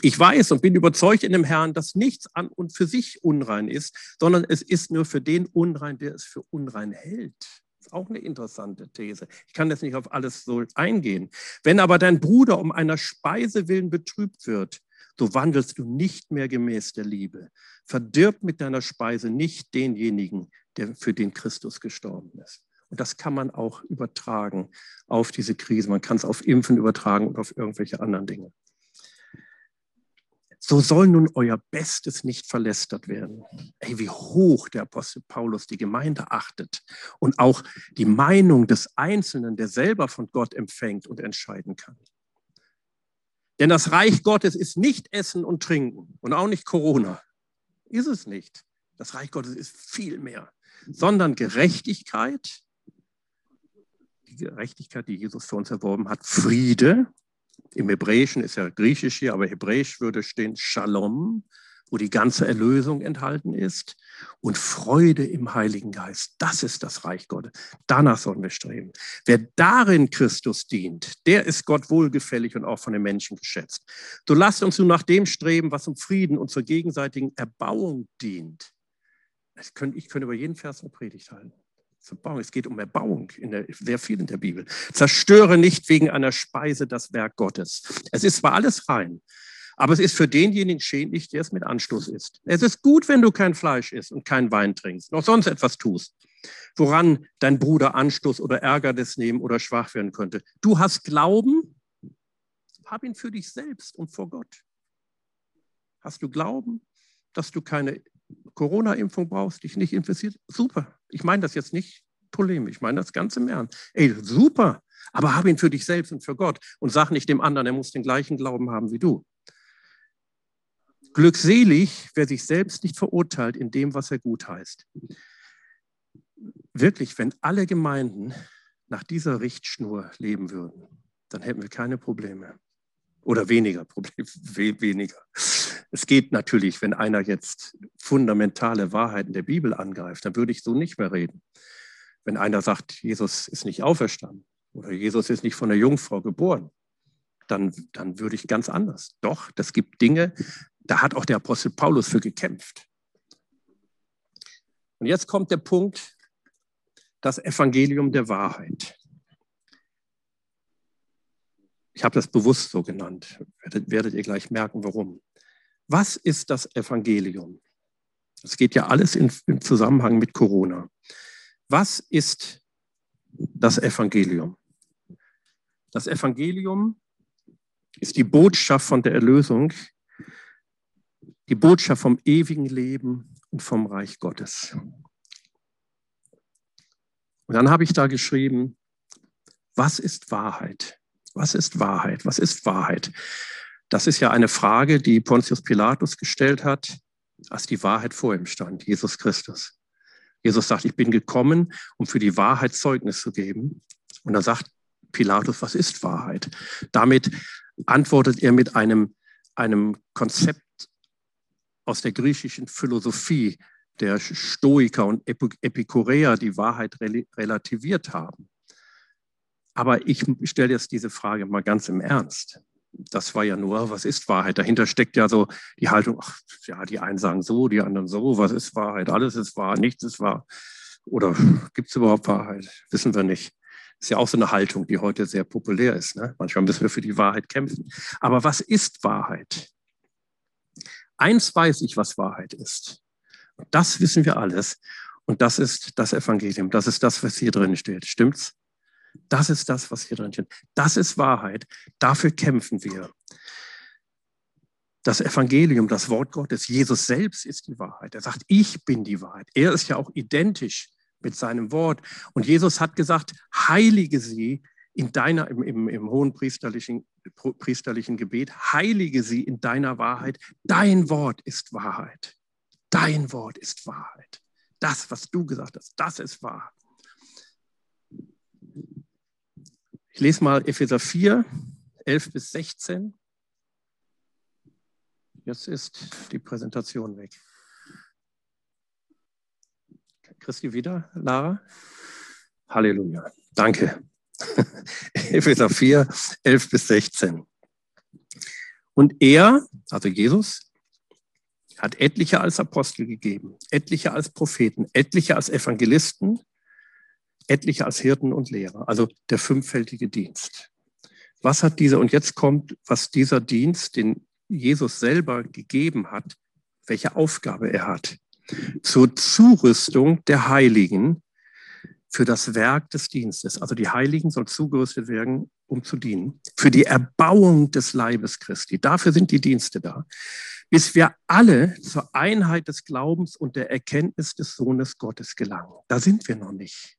Ich weiß und bin überzeugt in dem Herrn, dass nichts an und für sich unrein ist, sondern es ist nur für den unrein, der es für unrein hält auch eine interessante These. Ich kann jetzt nicht auf alles so eingehen. Wenn aber dein Bruder um einer Speise willen betrübt wird, so wandelst du nicht mehr gemäß der Liebe. Verdirb mit deiner Speise nicht denjenigen, der für den Christus gestorben ist. Und das kann man auch übertragen auf diese Krise. Man kann es auf Impfen übertragen und auf irgendwelche anderen Dinge. So soll nun euer Bestes nicht verlästert werden. Ey, wie hoch der Apostel Paulus die Gemeinde achtet und auch die Meinung des Einzelnen, der selber von Gott empfängt und entscheiden kann. Denn das Reich Gottes ist nicht Essen und Trinken und auch nicht Corona. Ist es nicht. Das Reich Gottes ist viel mehr, sondern Gerechtigkeit, die Gerechtigkeit, die Jesus für uns erworben hat, Friede Im Hebräischen ist ja griechisch hier, aber hebräisch würde stehen Shalom, wo die ganze Erlösung enthalten ist. Und Freude im Heiligen Geist, das ist das Reich Gottes. Danach sollen wir streben. Wer darin Christus dient, der ist Gott wohlgefällig und auch von den Menschen geschätzt. So lasst uns nun nach dem streben, was zum Frieden und zur gegenseitigen Erbauung dient. Ich könnte, über jeden Vers eine Predigt halten. Es geht um Erbauung, in der, sehr viel in der Bibel. Zerstöre nicht wegen einer Speise das Werk Gottes. Es ist zwar alles rein, aber es ist für denjenigen schädlich, der es mit Anstoß isst. Es ist gut, wenn du kein Fleisch isst und keinen Wein trinkst, noch sonst etwas tust, woran dein Bruder Anstoß oder Ärgernis nehmen oder schwach werden könnte. Du hast Glauben, hab ihn für dich selbst und vor Gott. Hast du Glauben, dass du keine Corona-Impfung brauchst, dich nicht infiziert? Super. Ich meine das jetzt nicht polemisch, ich meine das ganz im Ernst. Ey, super. Aber hab ihn für dich selbst und für Gott und sag nicht dem anderen, er muss den gleichen Glauben haben wie du. Glückselig, wer sich selbst nicht verurteilt in dem, was er gut heißt. Wirklich, wenn alle Gemeinden nach dieser Richtschnur leben würden, dann hätten wir keine Probleme. Oder weniger Probleme, weniger. Es geht natürlich, wenn einer jetzt fundamentale Wahrheiten der Bibel angreift, dann würde ich so nicht mehr reden. Wenn einer sagt, Jesus ist nicht auferstanden oder Jesus ist nicht von der Jungfrau geboren, dann, dann würde ich ganz anders. Doch, das gibt Dinge, da hat auch der Apostel Paulus für gekämpft. Und jetzt kommt der Punkt, das Evangelium der Wahrheit. Ich habe das bewusst so genannt. Werdet, werdet ihr gleich merken, warum. Was ist das Evangelium? Es geht ja alles in, im Zusammenhang mit Corona. Was ist das Evangelium? Das Evangelium ist die Botschaft von der Erlösung, die Botschaft vom ewigen Leben und vom Reich Gottes. Und dann habe ich da geschrieben, was ist Wahrheit? Was ist Wahrheit? Was ist Wahrheit? Das ist ja eine Frage, die Pontius Pilatus gestellt hat, als die Wahrheit vor ihm stand, Jesus Christus. Jesus sagt, ich bin gekommen, um für die Wahrheit Zeugnis zu geben. Und dann sagt Pilatus, was ist Wahrheit? Damit antwortet er mit einem, einem Konzept aus der griechischen Philosophie der Stoiker und Epikureer, die Wahrheit relativiert haben. Aber ich stelle jetzt diese Frage mal ganz im Ernst. Das war ja nur, was ist Wahrheit? Dahinter steckt ja so die Haltung, ach, ja, die einen sagen so, die anderen so, was ist Wahrheit? Alles ist wahr, nichts ist wahr. Oder gibt es überhaupt Wahrheit? Wissen wir nicht. Ist ja auch so eine Haltung, die heute sehr populär ist. Ne? Manchmal müssen wir für die Wahrheit kämpfen. Aber was ist Wahrheit? Eins weiß ich, was Wahrheit ist. das wissen wir alles. Und das ist das Evangelium. Das ist das, was hier drin steht. Stimmt's? Das ist das, was hier drin steht. Das ist Wahrheit. Dafür kämpfen wir. Das Evangelium, das Wort Gottes, Jesus selbst ist die Wahrheit. Er sagt, ich bin die Wahrheit. Er ist ja auch identisch mit seinem Wort. Und Jesus hat gesagt, heilige sie in deiner, im, im, im hohen priesterlichen, priesterlichen Gebet, heilige sie in deiner Wahrheit. Dein Wort ist Wahrheit. Dein Wort ist Wahrheit. Das, was du gesagt hast, das ist wahr. Ich lese mal Epheser 4, 11 bis 16. Jetzt ist die Präsentation weg. Christi wieder, Lara? Halleluja. Danke. Epheser 4, 11 bis 16. Und er, also Jesus, hat etliche als Apostel gegeben, etliche als Propheten, etliche als Evangelisten, etliche als Hirten und Lehrer, also der fünffältige Dienst. Was hat dieser, und jetzt kommt, was dieser Dienst, den Jesus selber gegeben hat, welche Aufgabe er hat zur Zurüstung der Heiligen für das Werk des Dienstes. Also die Heiligen sollen zugerüstet werden, um zu dienen. Für die Erbauung des Leibes Christi. Dafür sind die Dienste da. Bis wir alle zur Einheit des Glaubens und der Erkenntnis des Sohnes Gottes gelangen. Da sind wir noch nicht.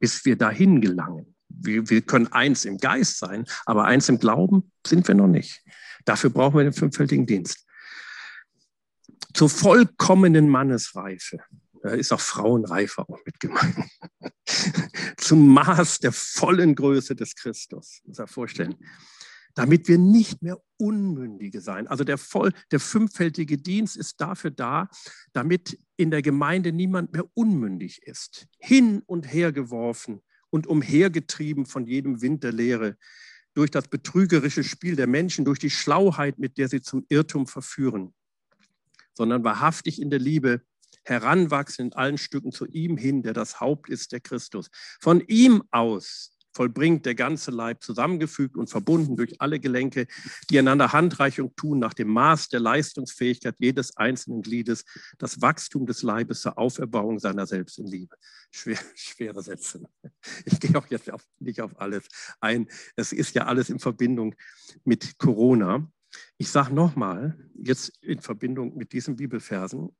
Bis wir dahin gelangen. Wir, wir können eins im Geist sein, aber eins im Glauben sind wir noch nicht. Dafür brauchen wir den fünffältigen Dienst zur vollkommenen Mannesreife. Da ist auch Frauenreife auch mit gemeint. Zum Maß der vollen Größe des Christus, muss er vorstellen. Damit wir nicht mehr Unmündige sein. Also der, voll, der fünffältige Dienst ist dafür da, damit in der Gemeinde niemand mehr unmündig ist, hin und her geworfen und umhergetrieben von jedem Wind der Lehre, durch das betrügerische Spiel der Menschen, durch die Schlauheit, mit der sie zum Irrtum verführen, sondern wahrhaftig in der Liebe heranwachsen in allen Stücken zu ihm hin, der das Haupt ist, der Christus. Von ihm aus vollbringt der ganze Leib zusammengefügt und verbunden durch alle Gelenke, die einander Handreichung tun nach dem Maß der Leistungsfähigkeit jedes einzelnen Gliedes, das Wachstum des Leibes zur Auferbauung seiner selbst in Liebe. Schwer, schwere Sätze. Ich gehe auch jetzt auf, nicht auf alles ein. Es ist ja alles in Verbindung mit Corona. Ich sage nochmal, jetzt in Verbindung mit diesen Bibelversen,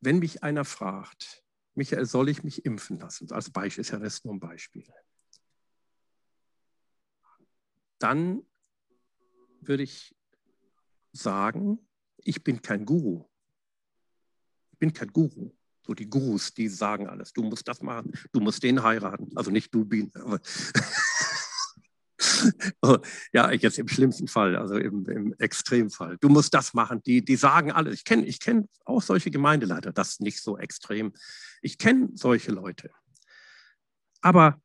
wenn mich einer fragt, Michael, soll ich mich impfen lassen? Als Beispiel ist ja das nur ein Beispiel. Dann würde ich sagen, ich bin kein Guru. Ich bin kein Guru. So die Gurus, die sagen alles. Du musst das machen, du musst den heiraten. Also nicht du, aber ja, jetzt im schlimmsten Fall, also im, im Extremfall. Du musst das machen. Die, die sagen alle, ich kenne ich kenn auch solche Gemeindeleiter, das ist nicht so extrem. Ich kenne solche Leute. Aber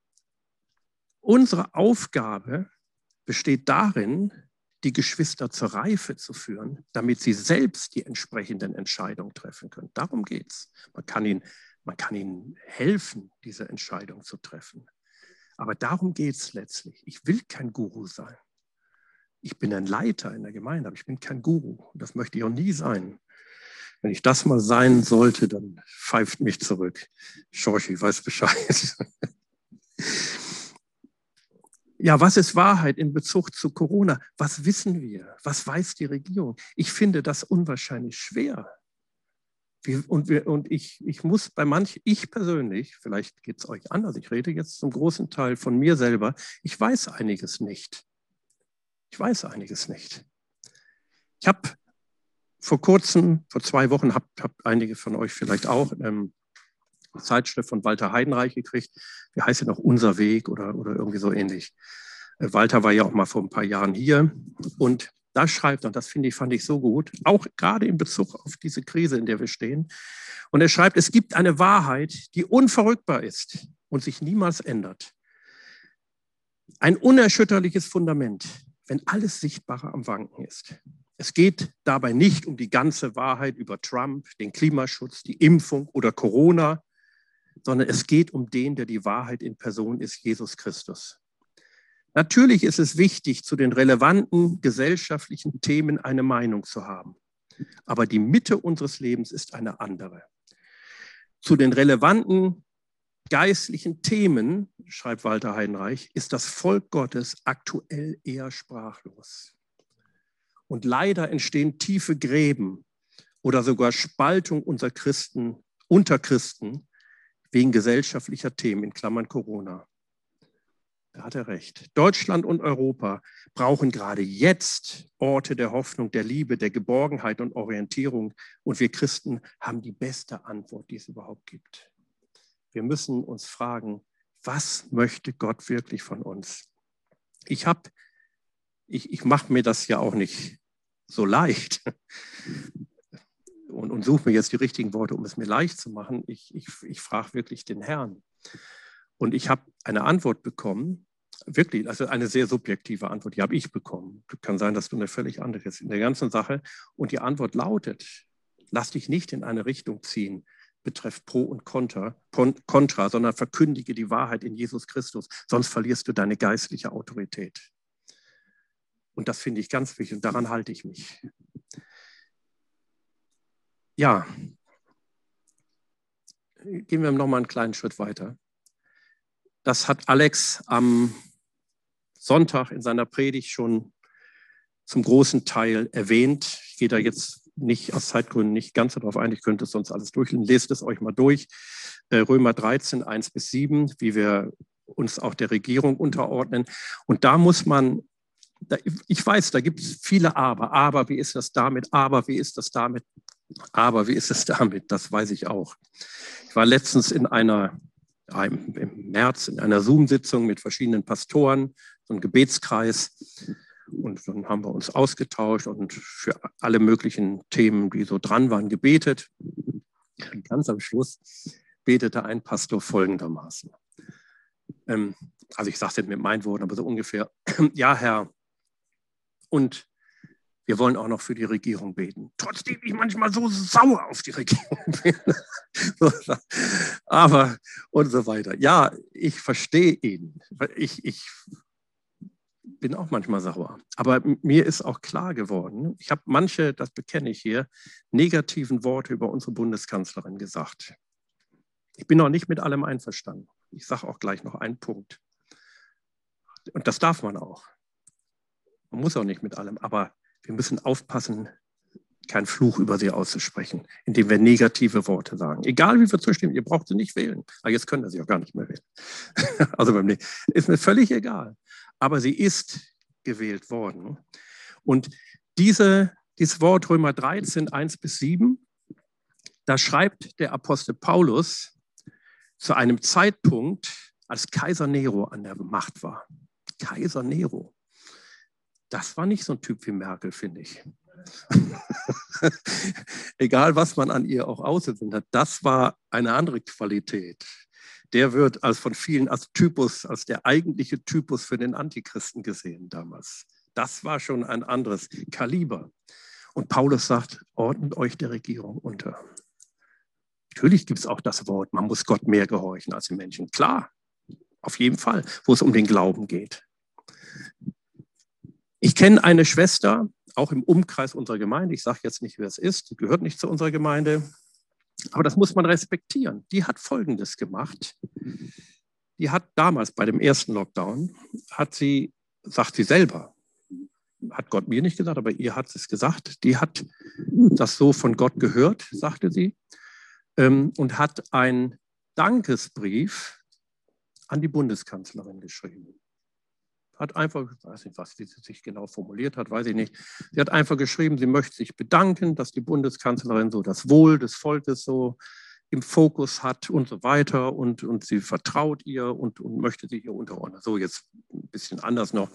unsere Aufgabe besteht darin, die Geschwister zur Reife zu führen, damit sie selbst die entsprechenden Entscheidungen treffen können. Darum geht es. Man, kann ihnen, man kann ihnen helfen, diese Entscheidung zu treffen. Aber darum geht es letztlich. Ich will kein Guru sein. Ich bin ein Leiter in der Gemeinde, aber ich bin kein Guru. Das möchte ich auch nie sein. Wenn ich das mal sein sollte, dann pfeift mich zurück. Schorchi weiß Bescheid. Ja, was ist Wahrheit in Bezug zu Corona? Was wissen wir? Was weiß die Regierung? Ich finde das unwahrscheinlich schwer. Und, wir, und ich, ich muss bei manch, ich persönlich, vielleicht geht es euch anders, ich rede jetzt zum großen Teil von mir selber, ich weiß einiges nicht. Ich weiß einiges nicht. Ich habe vor kurzem, vor zwei Wochen, habt hab einige von euch vielleicht auch, ähm, eine Zeitschrift von Walter Heidenreich gekriegt. Wie heißt sie noch? Unser Weg oder, oder irgendwie so ähnlich. Äh, Walter war ja auch mal vor ein paar Jahren hier und da schreibt, und das finde ich, fand ich so gut, auch gerade in Bezug auf diese Krise, in der wir stehen. Und er schreibt, es gibt eine Wahrheit, die unverrückbar ist und sich niemals ändert. Ein unerschütterliches Fundament, wenn alles Sichtbare am Wanken ist. Es geht dabei nicht um die ganze Wahrheit über Trump, den Klimaschutz, die Impfung oder Corona, sondern es geht um den, der die Wahrheit in Person ist, Jesus Christus. Natürlich ist es wichtig, zu den relevanten gesellschaftlichen Themen eine Meinung zu haben. Aber die Mitte unseres Lebens ist eine andere. Zu den relevanten geistlichen Themen, schreibt Walter Heidenreich, ist das Volk Gottes aktuell eher sprachlos. Und leider entstehen tiefe Gräben oder sogar Spaltung unter Christen, unter Christen wegen gesellschaftlicher Themen, in Klammern Corona. Da hat er recht. Deutschland und Europa brauchen gerade jetzt Orte der Hoffnung, der Liebe, der Geborgenheit und Orientierung. Und wir Christen haben die beste Antwort, die es überhaupt gibt. Wir müssen uns fragen, was möchte Gott wirklich von uns? Ich habe, ich, ich mache mir das ja auch nicht so leicht und, und suche mir jetzt die richtigen Worte, um es mir leicht zu machen. Ich, ich, ich frage wirklich den Herrn. Und ich habe eine Antwort bekommen, wirklich, also eine sehr subjektive Antwort, die habe ich bekommen. Kann sein, dass du eine völlig andere ist in der ganzen Sache. Und die Antwort lautet, lass dich nicht in eine Richtung ziehen, betrifft Pro und Contra, Contra, sondern verkündige die Wahrheit in Jesus Christus, sonst verlierst du deine geistliche Autorität. Und das finde ich ganz wichtig und daran halte ich mich. Ja, gehen wir noch mal einen kleinen Schritt weiter. Das hat Alex am Sonntag in seiner Predigt schon zum großen Teil erwähnt. Ich gehe da jetzt nicht aus Zeitgründen nicht ganz darauf ein, ich könnte es sonst alles durchlesen. Lest es euch mal durch. Äh, Römer 13, 1 bis 7, wie wir uns auch der Regierung unterordnen. Und da muss man, ich weiß, da gibt es viele Aber. Aber wie ist das damit? Aber wie ist das damit? Aber wie ist es damit? Das weiß ich auch. Ich war letztens in einer im März in einer Zoom-Sitzung mit verschiedenen Pastoren, so einen Gebetskreis. Und dann haben wir uns ausgetauscht und für alle möglichen Themen, die so dran waren, gebetet. Ganz am Schluss betete ein Pastor folgendermaßen. Ähm, also ich sage es jetzt mit meinen Worten, aber so ungefähr, ja Herr, und wir wollen auch noch für die Regierung beten. Trotzdem ich manchmal so sauer auf die Regierung bin. aber und so weiter. Ja, ich verstehe ihn. Ich, ich bin auch manchmal sauer. Aber mir ist auch klar geworden, ich habe manche, das bekenne ich hier, negativen Worte über unsere Bundeskanzlerin gesagt. Ich bin noch nicht mit allem einverstanden. Ich sage auch gleich noch einen Punkt. Und das darf man auch. Man muss auch nicht mit allem, aber wir müssen aufpassen, keinen Fluch über sie auszusprechen, indem wir negative Worte sagen. Egal wie wir zustimmen, ihr braucht sie nicht wählen. Aber jetzt können sie auch gar nicht mehr wählen. also beim ist mir völlig egal. Aber sie ist gewählt worden. Und diese, dieses Wort Römer 13, 1 bis 7, da schreibt der Apostel Paulus zu einem Zeitpunkt, als Kaiser Nero an der Macht war. Kaiser Nero. Das war nicht so ein Typ wie Merkel, finde ich. Egal, was man an ihr auch ausgesetzt hat, das war eine andere Qualität. Der wird als von vielen als Typus, als der eigentliche Typus für den Antichristen gesehen damals. Das war schon ein anderes Kaliber. Und Paulus sagt, ordnet euch der Regierung unter. Natürlich gibt es auch das Wort, man muss Gott mehr gehorchen als den Menschen. Klar, auf jeden Fall, wo es um den Glauben geht. Ich kenne eine Schwester, auch im Umkreis unserer Gemeinde. Ich sage jetzt nicht, wer es ist, die gehört nicht zu unserer Gemeinde. Aber das muss man respektieren. Die hat Folgendes gemacht. Die hat damals bei dem ersten Lockdown, hat sie, sagt sie selber, hat Gott mir nicht gesagt, aber ihr hat es gesagt, die hat das so von Gott gehört, sagte sie, ähm, und hat einen Dankesbrief an die Bundeskanzlerin geschrieben. Hat einfach, ich weiß nicht, was sie sich genau formuliert hat, weiß ich nicht. Sie hat einfach geschrieben, sie möchte sich bedanken, dass die Bundeskanzlerin so das Wohl des Volkes so im Fokus hat und so weiter und, und sie vertraut ihr und, und möchte sich ihr unterordnen. So jetzt ein bisschen anders noch.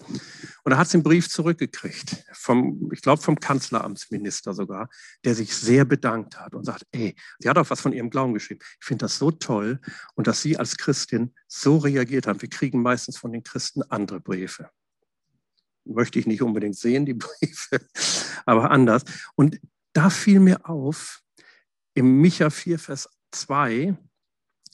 Und da hat sie einen Brief zurückgekriegt, vom, ich glaube vom Kanzleramtsminister sogar, der sich sehr bedankt hat und sagt, ey, sie hat auch was von ihrem Glauben geschrieben. Ich finde das so toll und dass Sie als Christin so reagiert haben. Wir kriegen meistens von den Christen andere Briefe. Möchte ich nicht unbedingt sehen, die Briefe, aber anders. Und da fiel mir auf, im Micha 4, Vers 2,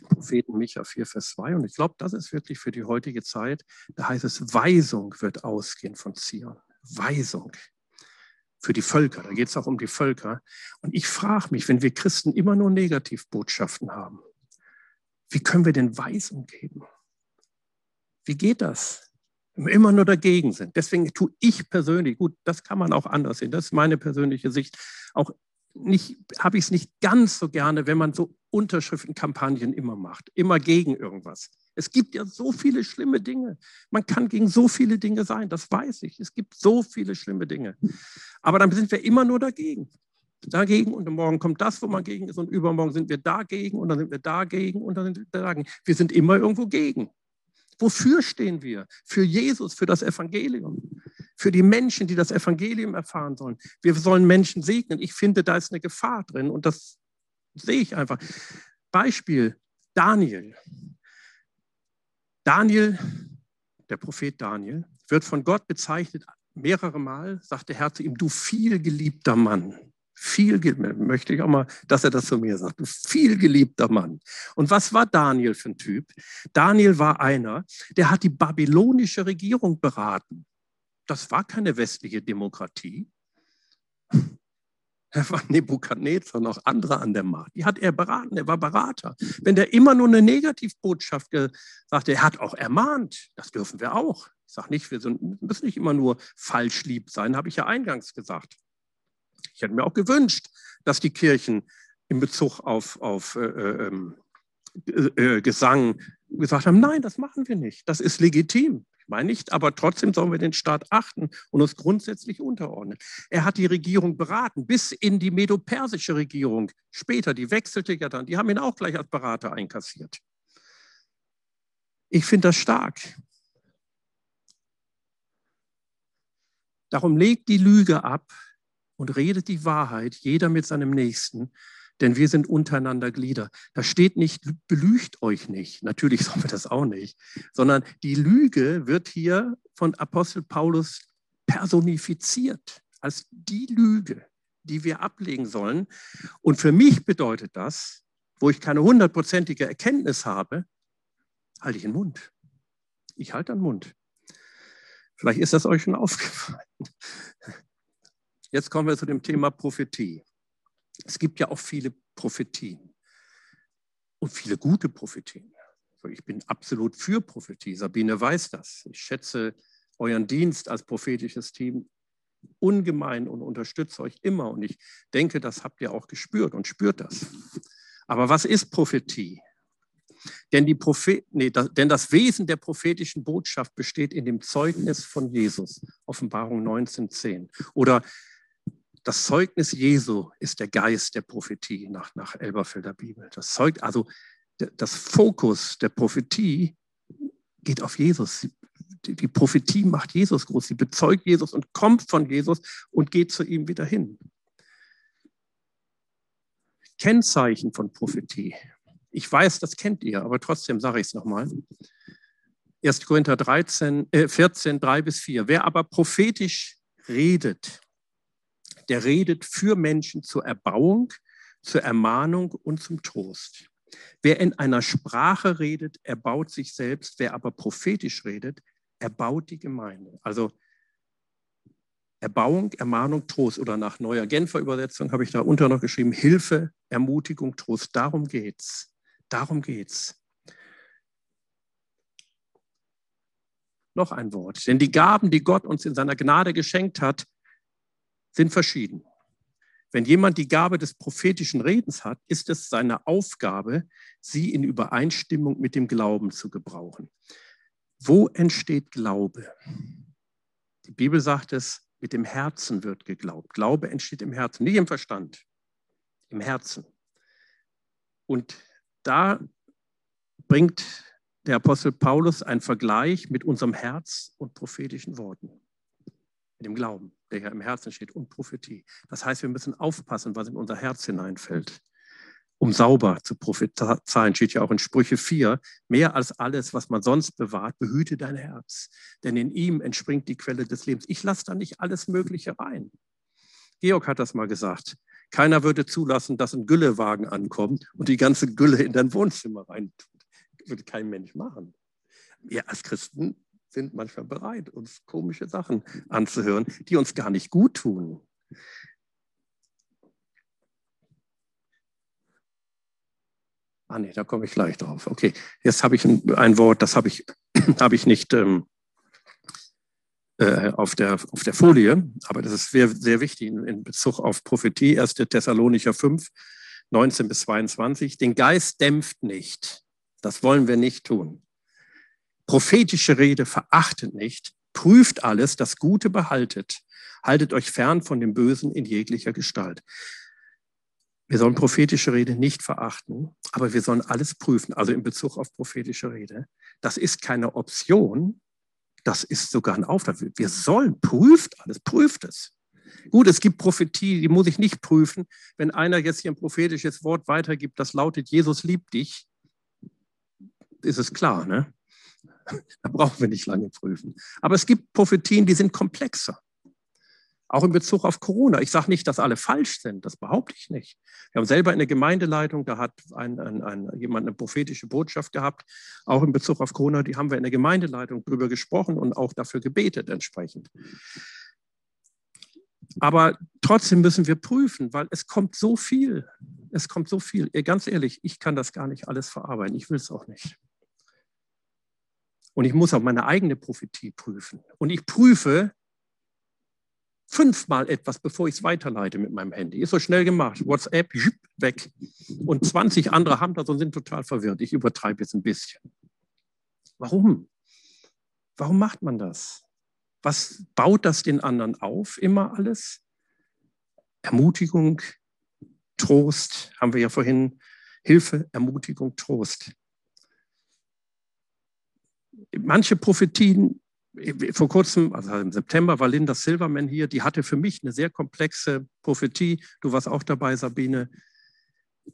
Propheten Micha 4, Vers 2. Und ich glaube, das ist wirklich für die heutige Zeit. Da heißt es, Weisung wird ausgehen von Zion. Weisung für die Völker. Da geht es auch um die Völker. Und ich frage mich, wenn wir Christen immer nur Negativbotschaften haben, wie können wir denn Weisung geben? Wie geht das? Wenn wir immer nur dagegen sind. Deswegen tue ich persönlich, gut, das kann man auch anders sehen, das ist meine persönliche Sicht, auch nicht, habe ich es nicht ganz so gerne, wenn man so Unterschriftenkampagnen immer macht, immer gegen irgendwas. Es gibt ja so viele schlimme Dinge. Man kann gegen so viele Dinge sein, das weiß ich. Es gibt so viele schlimme Dinge. Aber dann sind wir immer nur dagegen. Dagegen und morgen kommt das, wo man gegen ist und übermorgen sind wir dagegen und dann sind wir dagegen und dann sind wir dagegen. Wir sind immer irgendwo gegen. Wofür stehen wir? Für Jesus, für das Evangelium, für die Menschen, die das Evangelium erfahren sollen. Wir sollen Menschen segnen. Ich finde, da ist eine Gefahr drin und das sehe ich einfach. Beispiel Daniel. Daniel, der Prophet Daniel, wird von Gott bezeichnet mehrere Mal, sagt der Herr zu ihm, du viel geliebter Mann viel möchte ich auch mal, dass er das zu mir sagt. Viel geliebter Mann. Und was war Daniel für ein Typ? Daniel war einer, der hat die babylonische Regierung beraten. Das war keine westliche Demokratie. Er war Nebukadnezar, noch andere an der Macht. Die hat er beraten, er war Berater. Wenn der immer nur eine Negativbotschaft hat, er hat auch ermahnt, das dürfen wir auch. Ich sage nicht, wir sind, müssen nicht immer nur falsch lieb sein, habe ich ja eingangs gesagt. Ich hätte mir auch gewünscht, dass die Kirchen in Bezug auf, auf äh, äh, ähm, äh, Gesang gesagt haben, nein, das machen wir nicht. Das ist legitim. Ich meine nicht, aber trotzdem sollen wir den Staat achten und uns grundsätzlich unterordnen. Er hat die Regierung beraten, bis in die medopersische Regierung. Später, die wechselte ja dann, die haben ihn auch gleich als Berater einkassiert. Ich finde das stark. Darum legt die Lüge ab und redet die Wahrheit, jeder mit seinem Nächsten, denn wir sind untereinander Glieder. Da steht nicht, belügt euch nicht. Natürlich sollen wir das auch nicht, sondern die Lüge wird hier von Apostel Paulus personifiziert als die Lüge, die wir ablegen sollen. Und für mich bedeutet das, wo ich keine hundertprozentige Erkenntnis habe, halte ich den Mund. Ich halte den Mund. Vielleicht ist das euch schon aufgefallen. Jetzt kommen wir zu dem Thema Prophetie. Es gibt ja auch viele Prophetien und viele gute Prophetien. Ich bin absolut für Prophetie. Sabine weiß das. Ich schätze euren Dienst als prophetisches Team ungemein und unterstütze euch immer. Und ich denke, das habt ihr auch gespürt und spürt das. Aber was ist Prophetie? Denn, die Prophet, nee, das, denn das Wesen der prophetischen Botschaft besteht in dem Zeugnis von Jesus, Offenbarung 19.10. Oder das Zeugnis Jesu ist der Geist der Prophetie nach, nach Elberfelder Bibel. Das zeugt, also das Fokus der Prophetie geht auf Jesus. Die Prophetie macht Jesus groß. Sie bezeugt Jesus und kommt von Jesus und geht zu ihm wieder hin. Kennzeichen von Prophetie. Ich weiß, das kennt ihr, aber trotzdem sage ich es nochmal. 1. Korinther 13, äh 14, 3 bis 4. Wer aber prophetisch redet, der redet für Menschen zur Erbauung, zur Ermahnung und zum Trost. Wer in einer Sprache redet, erbaut sich selbst. Wer aber prophetisch redet, erbaut die Gemeinde. Also Erbauung, Ermahnung, Trost oder nach neuer Genfer Übersetzung habe ich da unter noch geschrieben, Hilfe, Ermutigung, Trost. Darum geht's. Darum geht's. Noch ein Wort. Denn die Gaben, die Gott uns in seiner Gnade geschenkt hat, sind verschieden. Wenn jemand die Gabe des prophetischen Redens hat, ist es seine Aufgabe, sie in Übereinstimmung mit dem Glauben zu gebrauchen. Wo entsteht Glaube? Die Bibel sagt es, mit dem Herzen wird geglaubt. Glaube entsteht im Herzen, nicht im Verstand, im Herzen. Und da bringt der Apostel Paulus einen Vergleich mit unserem Herz und prophetischen Worten, dem Glauben der ja im Herzen steht, und Prophetie. Das heißt, wir müssen aufpassen, was in unser Herz hineinfällt. Um sauber zu prophezeien, steht ja auch in Sprüche 4, mehr als alles, was man sonst bewahrt, behüte dein Herz, denn in ihm entspringt die Quelle des Lebens. Ich lasse da nicht alles Mögliche rein. Georg hat das mal gesagt. Keiner würde zulassen, dass ein Güllewagen ankommt und die ganze Gülle in dein Wohnzimmer reintut. Würde kein Mensch machen. Wir als Christen sind manchmal bereit, uns komische Sachen anzuhören, die uns gar nicht gut tun. Ah nee, da komme ich gleich drauf. Okay, jetzt habe ich ein, ein, Wort, das habe ich, hab ich nicht ähm, äh, auf, der, auf der Folie, aber das ist sehr, sehr wichtig in, in Bezug auf Prophetie. 1. Thessalonicher 5, 19 bis 22. Den Geist dämpft nicht. Das wollen wir nicht tun. Prophetische Rede verachtet nicht, prüft alles, das Gute behaltet, haltet euch fern von dem Bösen in jeglicher Gestalt. Wir sollen prophetische Rede nicht verachten, aber wir sollen alles prüfen, also in Bezug auf prophetische Rede. Das ist keine Option, das ist sogar ein Auftrag. Wir sollen, prüft alles, prüft es. Gut, es gibt Prophetie, die muss ich nicht prüfen. Wenn einer jetzt hier ein prophetisches Wort weitergibt, das lautet, Jesus liebt dich, ist es klar, ne? Da brauchen wir nicht lange prüfen. Aber es gibt Prophetien, die sind komplexer. Auch in Bezug auf Corona. Ich sage nicht, dass alle falsch sind, das behaupte ich nicht. Wir haben selber in der Gemeindeleitung, da hat ein, ein, ein, jemand eine prophetische Botschaft gehabt, auch in Bezug auf Corona, die haben wir in der Gemeindeleitung drüber gesprochen und auch dafür gebetet entsprechend. Aber trotzdem müssen wir prüfen, weil es kommt so viel. Es kommt so viel. Ganz ehrlich, ich kann das gar nicht alles verarbeiten. Ich will es auch nicht. Und ich muss auch meine eigene Prophetie prüfen. Und ich prüfe fünfmal etwas, bevor ich es weiterleite mit meinem Handy. Ist so schnell gemacht. WhatsApp, weg. Und 20 andere haben das und sind total verwirrt. Ich übertreibe jetzt ein bisschen. Warum? Warum macht man das? Was baut das den anderen auf, immer alles? Ermutigung, Trost, haben wir ja vorhin. Hilfe, Ermutigung, Trost manche Prophetien vor kurzem, also im September, war Linda Silverman hier. Die hatte für mich eine sehr komplexe Prophetie. Du warst auch dabei, Sabine.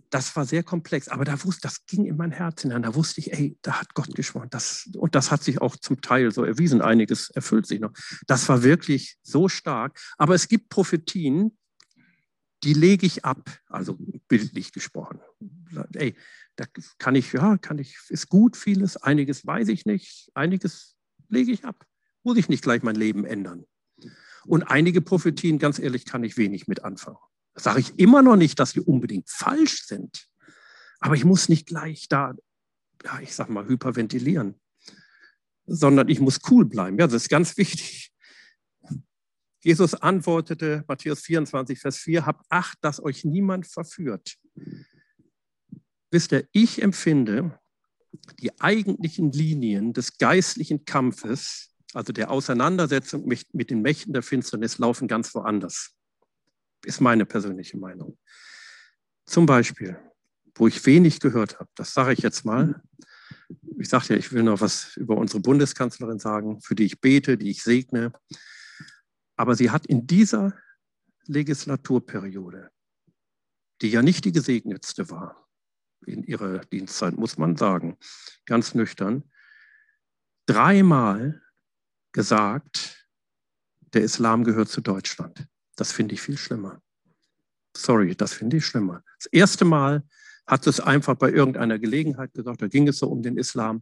Das war sehr komplex, aber da wusste, das ging in mein Herz hinein. Da wusste ich, ey, da hat Gott geschworen. Das, und das hat sich auch zum Teil so erwiesen. Einiges erfüllt sich noch. Das war wirklich so stark. Aber es gibt Prophetien, die lege ich ab, also bildlich gesprochen. Ey, da kann ich, ja, kann ich, ist gut vieles, einiges weiß ich nicht, einiges lege ich ab. Muss ich nicht gleich mein Leben ändern. Und einige Prophetien, ganz ehrlich, kann ich wenig mit anfangen. Das sage ich immer noch nicht, dass die unbedingt falsch sind. Aber ich muss nicht gleich da, ja, ich sag mal, hyperventilieren, sondern ich muss cool bleiben. Ja, das ist ganz wichtig. Jesus antwortete, Matthäus 24, Vers 4, habt Acht, dass euch niemand verführt. Wisst ihr, ich empfinde die eigentlichen Linien des geistlichen Kampfes, also der Auseinandersetzung mit, mit den Mächten der Finsternis, laufen ganz woanders. Ist meine persönliche Meinung. Zum Beispiel, wo ich wenig gehört habe, das sage ich jetzt mal. Ich sagte ja, ich will noch was über unsere Bundeskanzlerin sagen, für die ich bete, die ich segne. Aber sie hat in dieser Legislaturperiode, die ja nicht die gesegnetste war in ihrer Dienstzeit, muss man sagen, ganz nüchtern, dreimal gesagt, der Islam gehört zu Deutschland. Das finde ich viel schlimmer. Sorry, das finde ich schlimmer. Das erste Mal hat es einfach bei irgendeiner Gelegenheit gesagt, da ging es so um den Islam.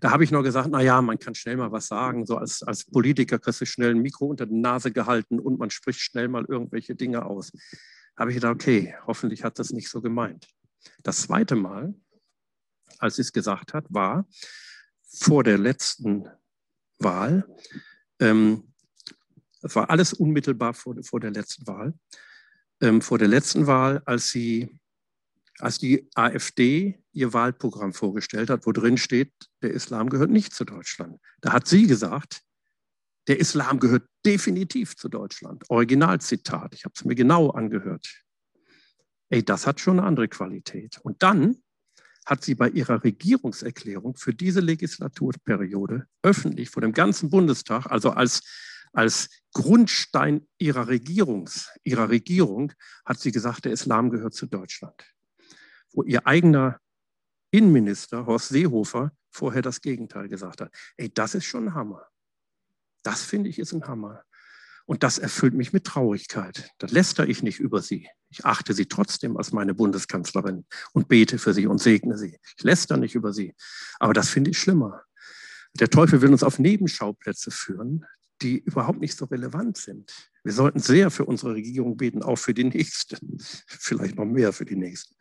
Da habe ich nur gesagt, na ja, man kann schnell mal was sagen. So als, als Politiker kriegst du schnell ein Mikro unter die Nase gehalten und man spricht schnell mal irgendwelche Dinge aus. Habe ich gedacht, okay, hoffentlich hat das nicht so gemeint. Das zweite Mal, als sie es gesagt hat, war vor der letzten Wahl. Ähm, das war alles unmittelbar vor, vor der letzten Wahl. Ähm, vor der letzten Wahl, als sie als die AfD ihr Wahlprogramm vorgestellt hat, wo drin steht, der Islam gehört nicht zu Deutschland. Da hat sie gesagt, der Islam gehört definitiv zu Deutschland. Originalzitat, ich habe es mir genau angehört. Ey, das hat schon eine andere Qualität. Und dann hat sie bei ihrer Regierungserklärung für diese Legislaturperiode öffentlich vor dem ganzen Bundestag, also als, als Grundstein ihrer, Regierungs, ihrer Regierung, hat sie gesagt, der Islam gehört zu Deutschland wo ihr eigener Innenminister Horst Seehofer vorher das Gegenteil gesagt hat. Ey, das ist schon ein Hammer. Das finde ich ist ein Hammer. Und das erfüllt mich mit Traurigkeit. Da lästere ich nicht über sie. Ich achte sie trotzdem als meine Bundeskanzlerin und bete für sie und segne sie. Ich lästere nicht über sie. Aber das finde ich schlimmer. Der Teufel will uns auf Nebenschauplätze führen, die überhaupt nicht so relevant sind. Wir sollten sehr für unsere Regierung beten, auch für die nächste. Vielleicht noch mehr für die nächste.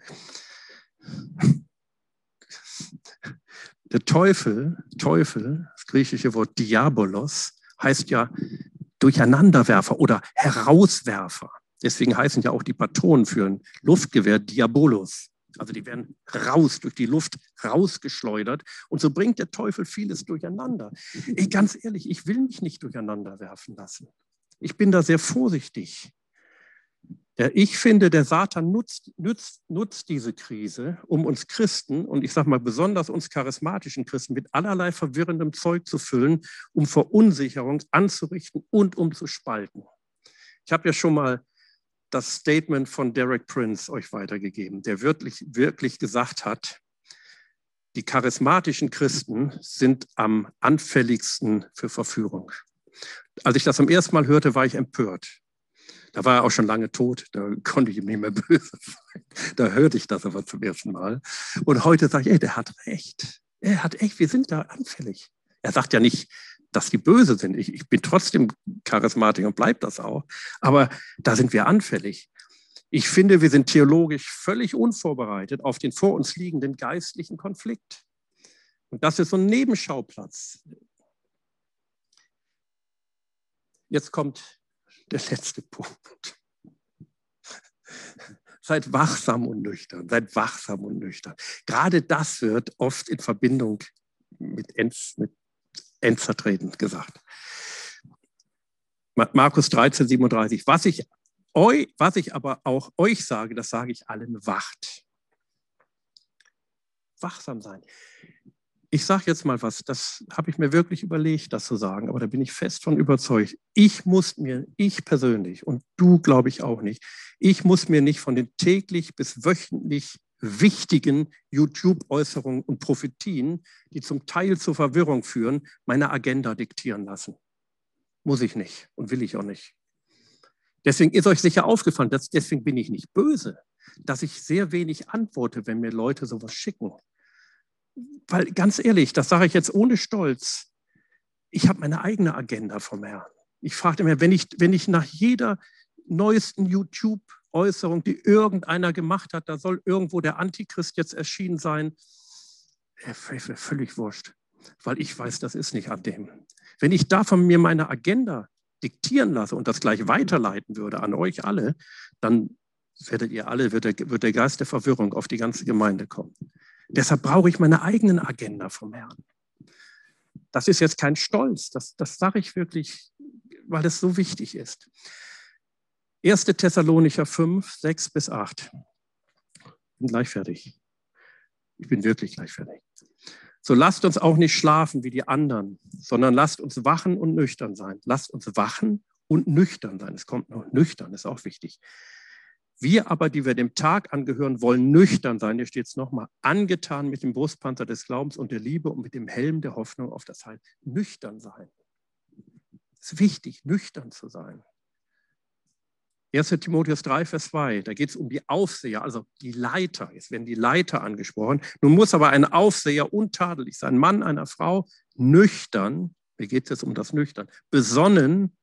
Der Teufel, Teufel, das griechische Wort Diabolos, heißt ja Durcheinanderwerfer oder Herauswerfer. Deswegen heißen ja auch die Patronen für ein Luftgewehr Diabolos. Also die werden raus, durch die Luft rausgeschleudert. Und so bringt der Teufel vieles durcheinander. Ich, ganz ehrlich, ich will mich nicht durcheinander werfen lassen. Ich bin da sehr vorsichtig. Ich finde, der Satan nutzt, nutzt, nutzt diese Krise, um uns Christen und ich sage mal besonders uns charismatischen Christen mit allerlei verwirrendem Zeug zu füllen, um Verunsicherung anzurichten und um zu spalten. Ich habe ja schon mal das Statement von Derek Prince euch weitergegeben, der wirklich, wirklich gesagt hat, die charismatischen Christen sind am anfälligsten für Verführung. Als ich das zum ersten Mal hörte, war ich empört. Da war er auch schon lange tot, da konnte ich ihm nicht mehr böse sein. Da hörte ich das aber zum ersten Mal. Und heute sage ich, ey, der hat recht. Er hat echt, wir sind da anfällig. Er sagt ja nicht, dass die böse sind. Ich, ich bin trotzdem Charismatiker und bleibe das auch. Aber da sind wir anfällig. Ich finde, wir sind theologisch völlig unvorbereitet auf den vor uns liegenden geistlichen Konflikt. Und das ist so ein Nebenschauplatz. Jetzt kommt der letzte Punkt. Seid wachsam und nüchtern, seid wachsam und nüchtern. Gerade das wird oft in Verbindung mit, Enz, mit Endzertreten gesagt. Markus 13, 37. Was ich, euch, was ich aber auch euch sage, das sage ich allen, wacht. Wachsam sein. Ich sage jetzt mal was, das habe ich mir wirklich überlegt, das zu sagen, aber da bin ich fest von überzeugt. Ich muss mir, ich persönlich und du glaube ich auch nicht, ich muss mir nicht von den täglich bis wöchentlich wichtigen YouTube-Äußerungen und Prophetien, die zum Teil zur Verwirrung führen, meine Agenda diktieren lassen. Muss ich nicht und will ich auch nicht. Deswegen ist euch sicher aufgefallen, dass, deswegen bin ich nicht böse, dass ich sehr wenig antworte, wenn mir Leute sowas schicken weil ganz ehrlich, das sage ich jetzt ohne Stolz, ich habe meine eigene Agenda vom Herrn. Ich fragte mir, wenn ich, wenn ich nach jeder neuesten YouTube-Äußerung, die irgendeiner gemacht hat, da soll irgendwo der Antichrist jetzt erschienen sein, völlig wurscht, weil ich weiß, das ist nicht an dem. Wenn ich davon mir meine Agenda diktieren lasse und das gleich weiterleiten würde an euch alle, dann werdet ihr alle, wird der, wird der Geist der Verwirrung auf die ganze Gemeinde kommen. Deshalb brauche ich meine eigenen Agenda vom Herrn. Das ist jetzt kein Stolz, das, das sage ich wirklich, weil es so wichtig ist. 1. Thessalonicher 5, 6 bis 8. Ich bin gleich fertig. Ich bin wirklich gleich fertig. So lasst uns auch nicht schlafen wie die anderen, sondern lasst uns wachen und nüchtern sein. Lasst uns wachen und nüchtern sein. Es kommt noch nüchtern, ist auch wichtig. Wir aber, die wir dem Tag angehören, wollen nüchtern sein. Hier steht es nochmal, angetan mit dem Brustpanzer des Glaubens und der Liebe und mit dem Helm der Hoffnung auf das Heil. Nüchtern sein. Es ist wichtig, nüchtern zu sein. 1. Timotheus 3, Vers 2, da geht es um die Aufseher, also die Leiter. Jetzt werden die Leiter angesprochen. Nun muss aber ein Aufseher untadelig sein, Mann einer Frau, nüchtern, mir geht es jetzt um das Nüchtern, besonnen,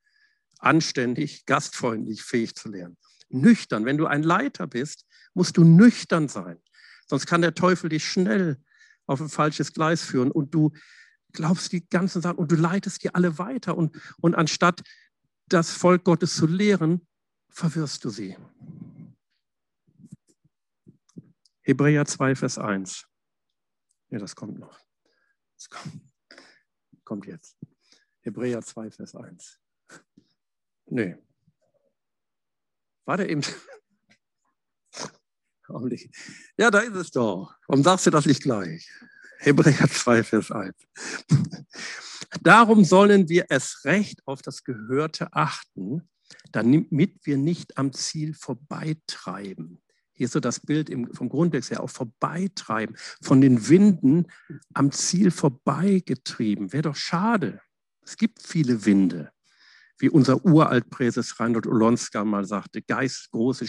anständig, gastfreundlich, fähig zu lernen nüchtern. Wenn du ein Leiter bist, musst du nüchtern sein. Sonst kann der Teufel dich schnell auf ein falsches Gleis führen und du glaubst die ganzen Sachen und du leitest die alle weiter. Und, und anstatt das Volk Gottes zu lehren, verwirrst du sie. Hebräer 2, Vers 1. Ja, das kommt noch. Das kommt, kommt jetzt. Hebräer 2, Vers 1. Nee, war der eben? Ja, da ist es doch. Warum sagst du das nicht gleich? Hebräer 2, Vers 1. Darum sollen wir es recht auf das Gehörte achten, damit wir nicht am Ziel vorbeitreiben. Hier ist so das Bild vom Grundtext her auch vorbeitreiben, von den Winden am Ziel vorbeigetrieben. Wäre doch schade. Es gibt viele Winde wie unser Uraltpräses Reinhold Olonska mal sagte, Geist, große,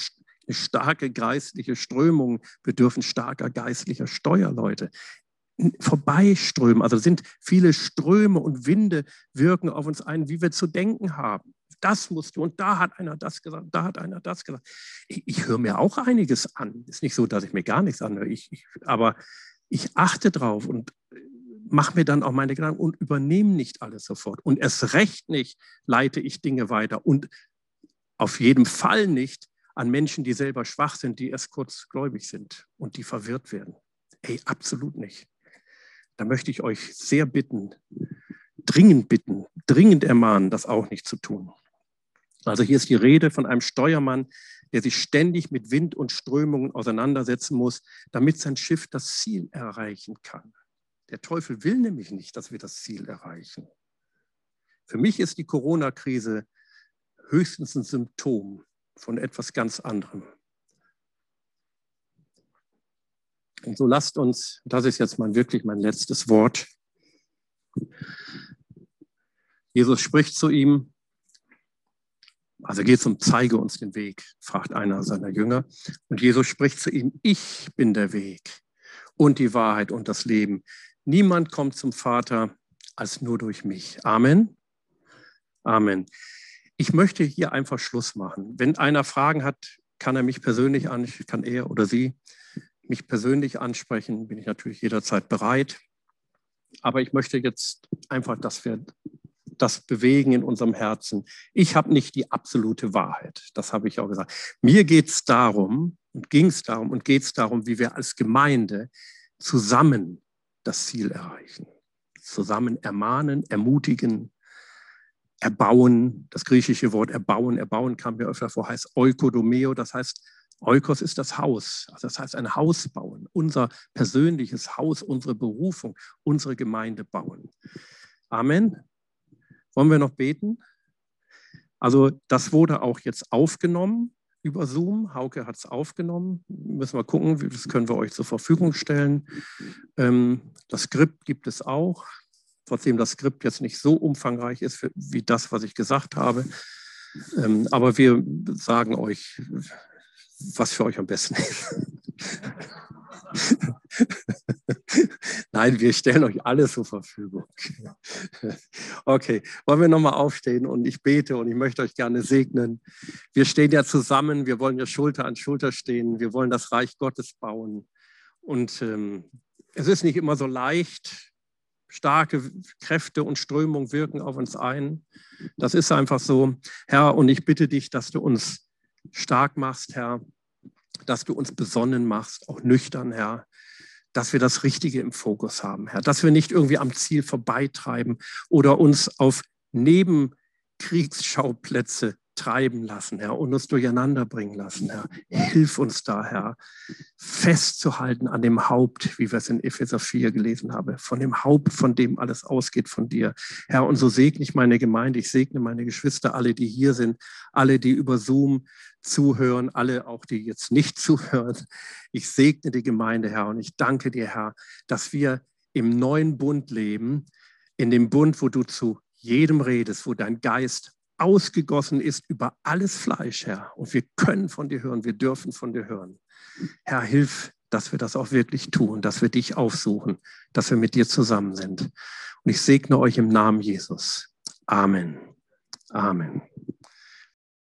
starke geistliche Strömungen bedürfen starker geistlicher Steuerleute. Vorbeiströmen, also sind viele Ströme und Winde wirken auf uns ein, wie wir zu denken haben. Das musst du und da hat einer das gesagt, da hat einer das gesagt. Ich, ich höre mir auch einiges an. Ist nicht so, dass ich mir gar nichts anhöre, ich, ich, aber ich achte drauf und mache mir dann auch meine Gedanken und übernehme nicht alles sofort. Und erst recht nicht leite ich Dinge weiter und auf jeden Fall nicht an Menschen, die selber schwach sind, die erst kurzgläubig sind und die verwirrt werden. Ey, absolut nicht. Da möchte ich euch sehr bitten, dringend bitten, dringend ermahnen, das auch nicht zu tun. Also hier ist die Rede von einem Steuermann, der sich ständig mit Wind und Strömungen auseinandersetzen muss, damit sein Schiff das Ziel erreichen kann. Der Teufel will nämlich nicht, dass wir das Ziel erreichen. Für mich ist die Corona-Krise höchstens ein Symptom von etwas ganz anderem. Und so lasst uns, das ist jetzt mal wirklich mein letztes Wort. Jesus spricht zu ihm, also geht zum Zeige uns den Weg, fragt einer seiner Jünger. Und Jesus spricht zu ihm, ich bin der Weg und die Wahrheit und das Leben. Niemand kommt zum Vater als nur durch mich. Amen. Amen. Ich möchte hier einfach Schluss machen. Wenn einer Fragen hat, kann er mich persönlich ansprechen, kann er oder sie mich persönlich ansprechen, bin ich natürlich jederzeit bereit. Aber ich möchte jetzt einfach, dass wir das bewegen in unserem Herzen. Ich habe nicht die absolute Wahrheit, das habe ich auch gesagt. Mir geht es darum und ging es darum und geht es darum, wie wir als Gemeinde zusammen das Ziel erreichen. Zusammen ermahnen, ermutigen, erbauen. Das griechische Wort erbauen, erbauen kam mir öfter vor, heißt oikodomeo, das heißt Eukos ist das Haus, also das heißt ein Haus bauen, unser persönliches Haus, unsere Berufung, unsere Gemeinde bauen. Amen. Wollen wir noch beten? Also das wurde auch jetzt aufgenommen über Zoom. Hauke hat es aufgenommen. Müssen wir gucken, das können wir euch zur Verfügung stellen. Ähm, das Skript gibt es auch. Trotzdem das Skript jetzt nicht so umfangreich ist wie das, was ich gesagt habe. Ähm, aber wir sagen euch, was für euch am besten ist. Nein, wir stellen euch alles zur Verfügung. Okay, wollen wir nochmal aufstehen und ich bete und ich möchte euch gerne segnen. Wir stehen ja zusammen, wir wollen ja Schulter an Schulter stehen, wir wollen das Reich Gottes bauen. Und ähm, es ist nicht immer so leicht. Starke Kräfte und Strömungen wirken auf uns ein. Das ist einfach so. Herr, und ich bitte dich, dass du uns stark machst, Herr, dass du uns besonnen machst, auch nüchtern, Herr, dass wir das Richtige im Fokus haben, Herr, dass wir nicht irgendwie am Ziel vorbeitreiben oder uns auf Nebenkriegsschauplätze treiben lassen, Herr, und uns durcheinander bringen lassen, Herr. Hilf uns da, Herr, festzuhalten an dem Haupt, wie wir es in Epheser 4 gelesen haben, von dem Haupt, von dem alles ausgeht, von dir. Herr, und so segne ich meine Gemeinde, ich segne meine Geschwister, alle, die hier sind, alle, die über Zoom zuhören, alle auch, die jetzt nicht zuhören. Ich segne die Gemeinde, Herr, und ich danke dir, Herr, dass wir im neuen Bund leben, in dem Bund, wo du zu jedem redest, wo dein Geist ausgegossen ist über alles Fleisch, Herr. Und wir können von dir hören, wir dürfen von dir hören. Herr, hilf, dass wir das auch wirklich tun, dass wir dich aufsuchen, dass wir mit dir zusammen sind. Und ich segne euch im Namen Jesus. Amen. Amen.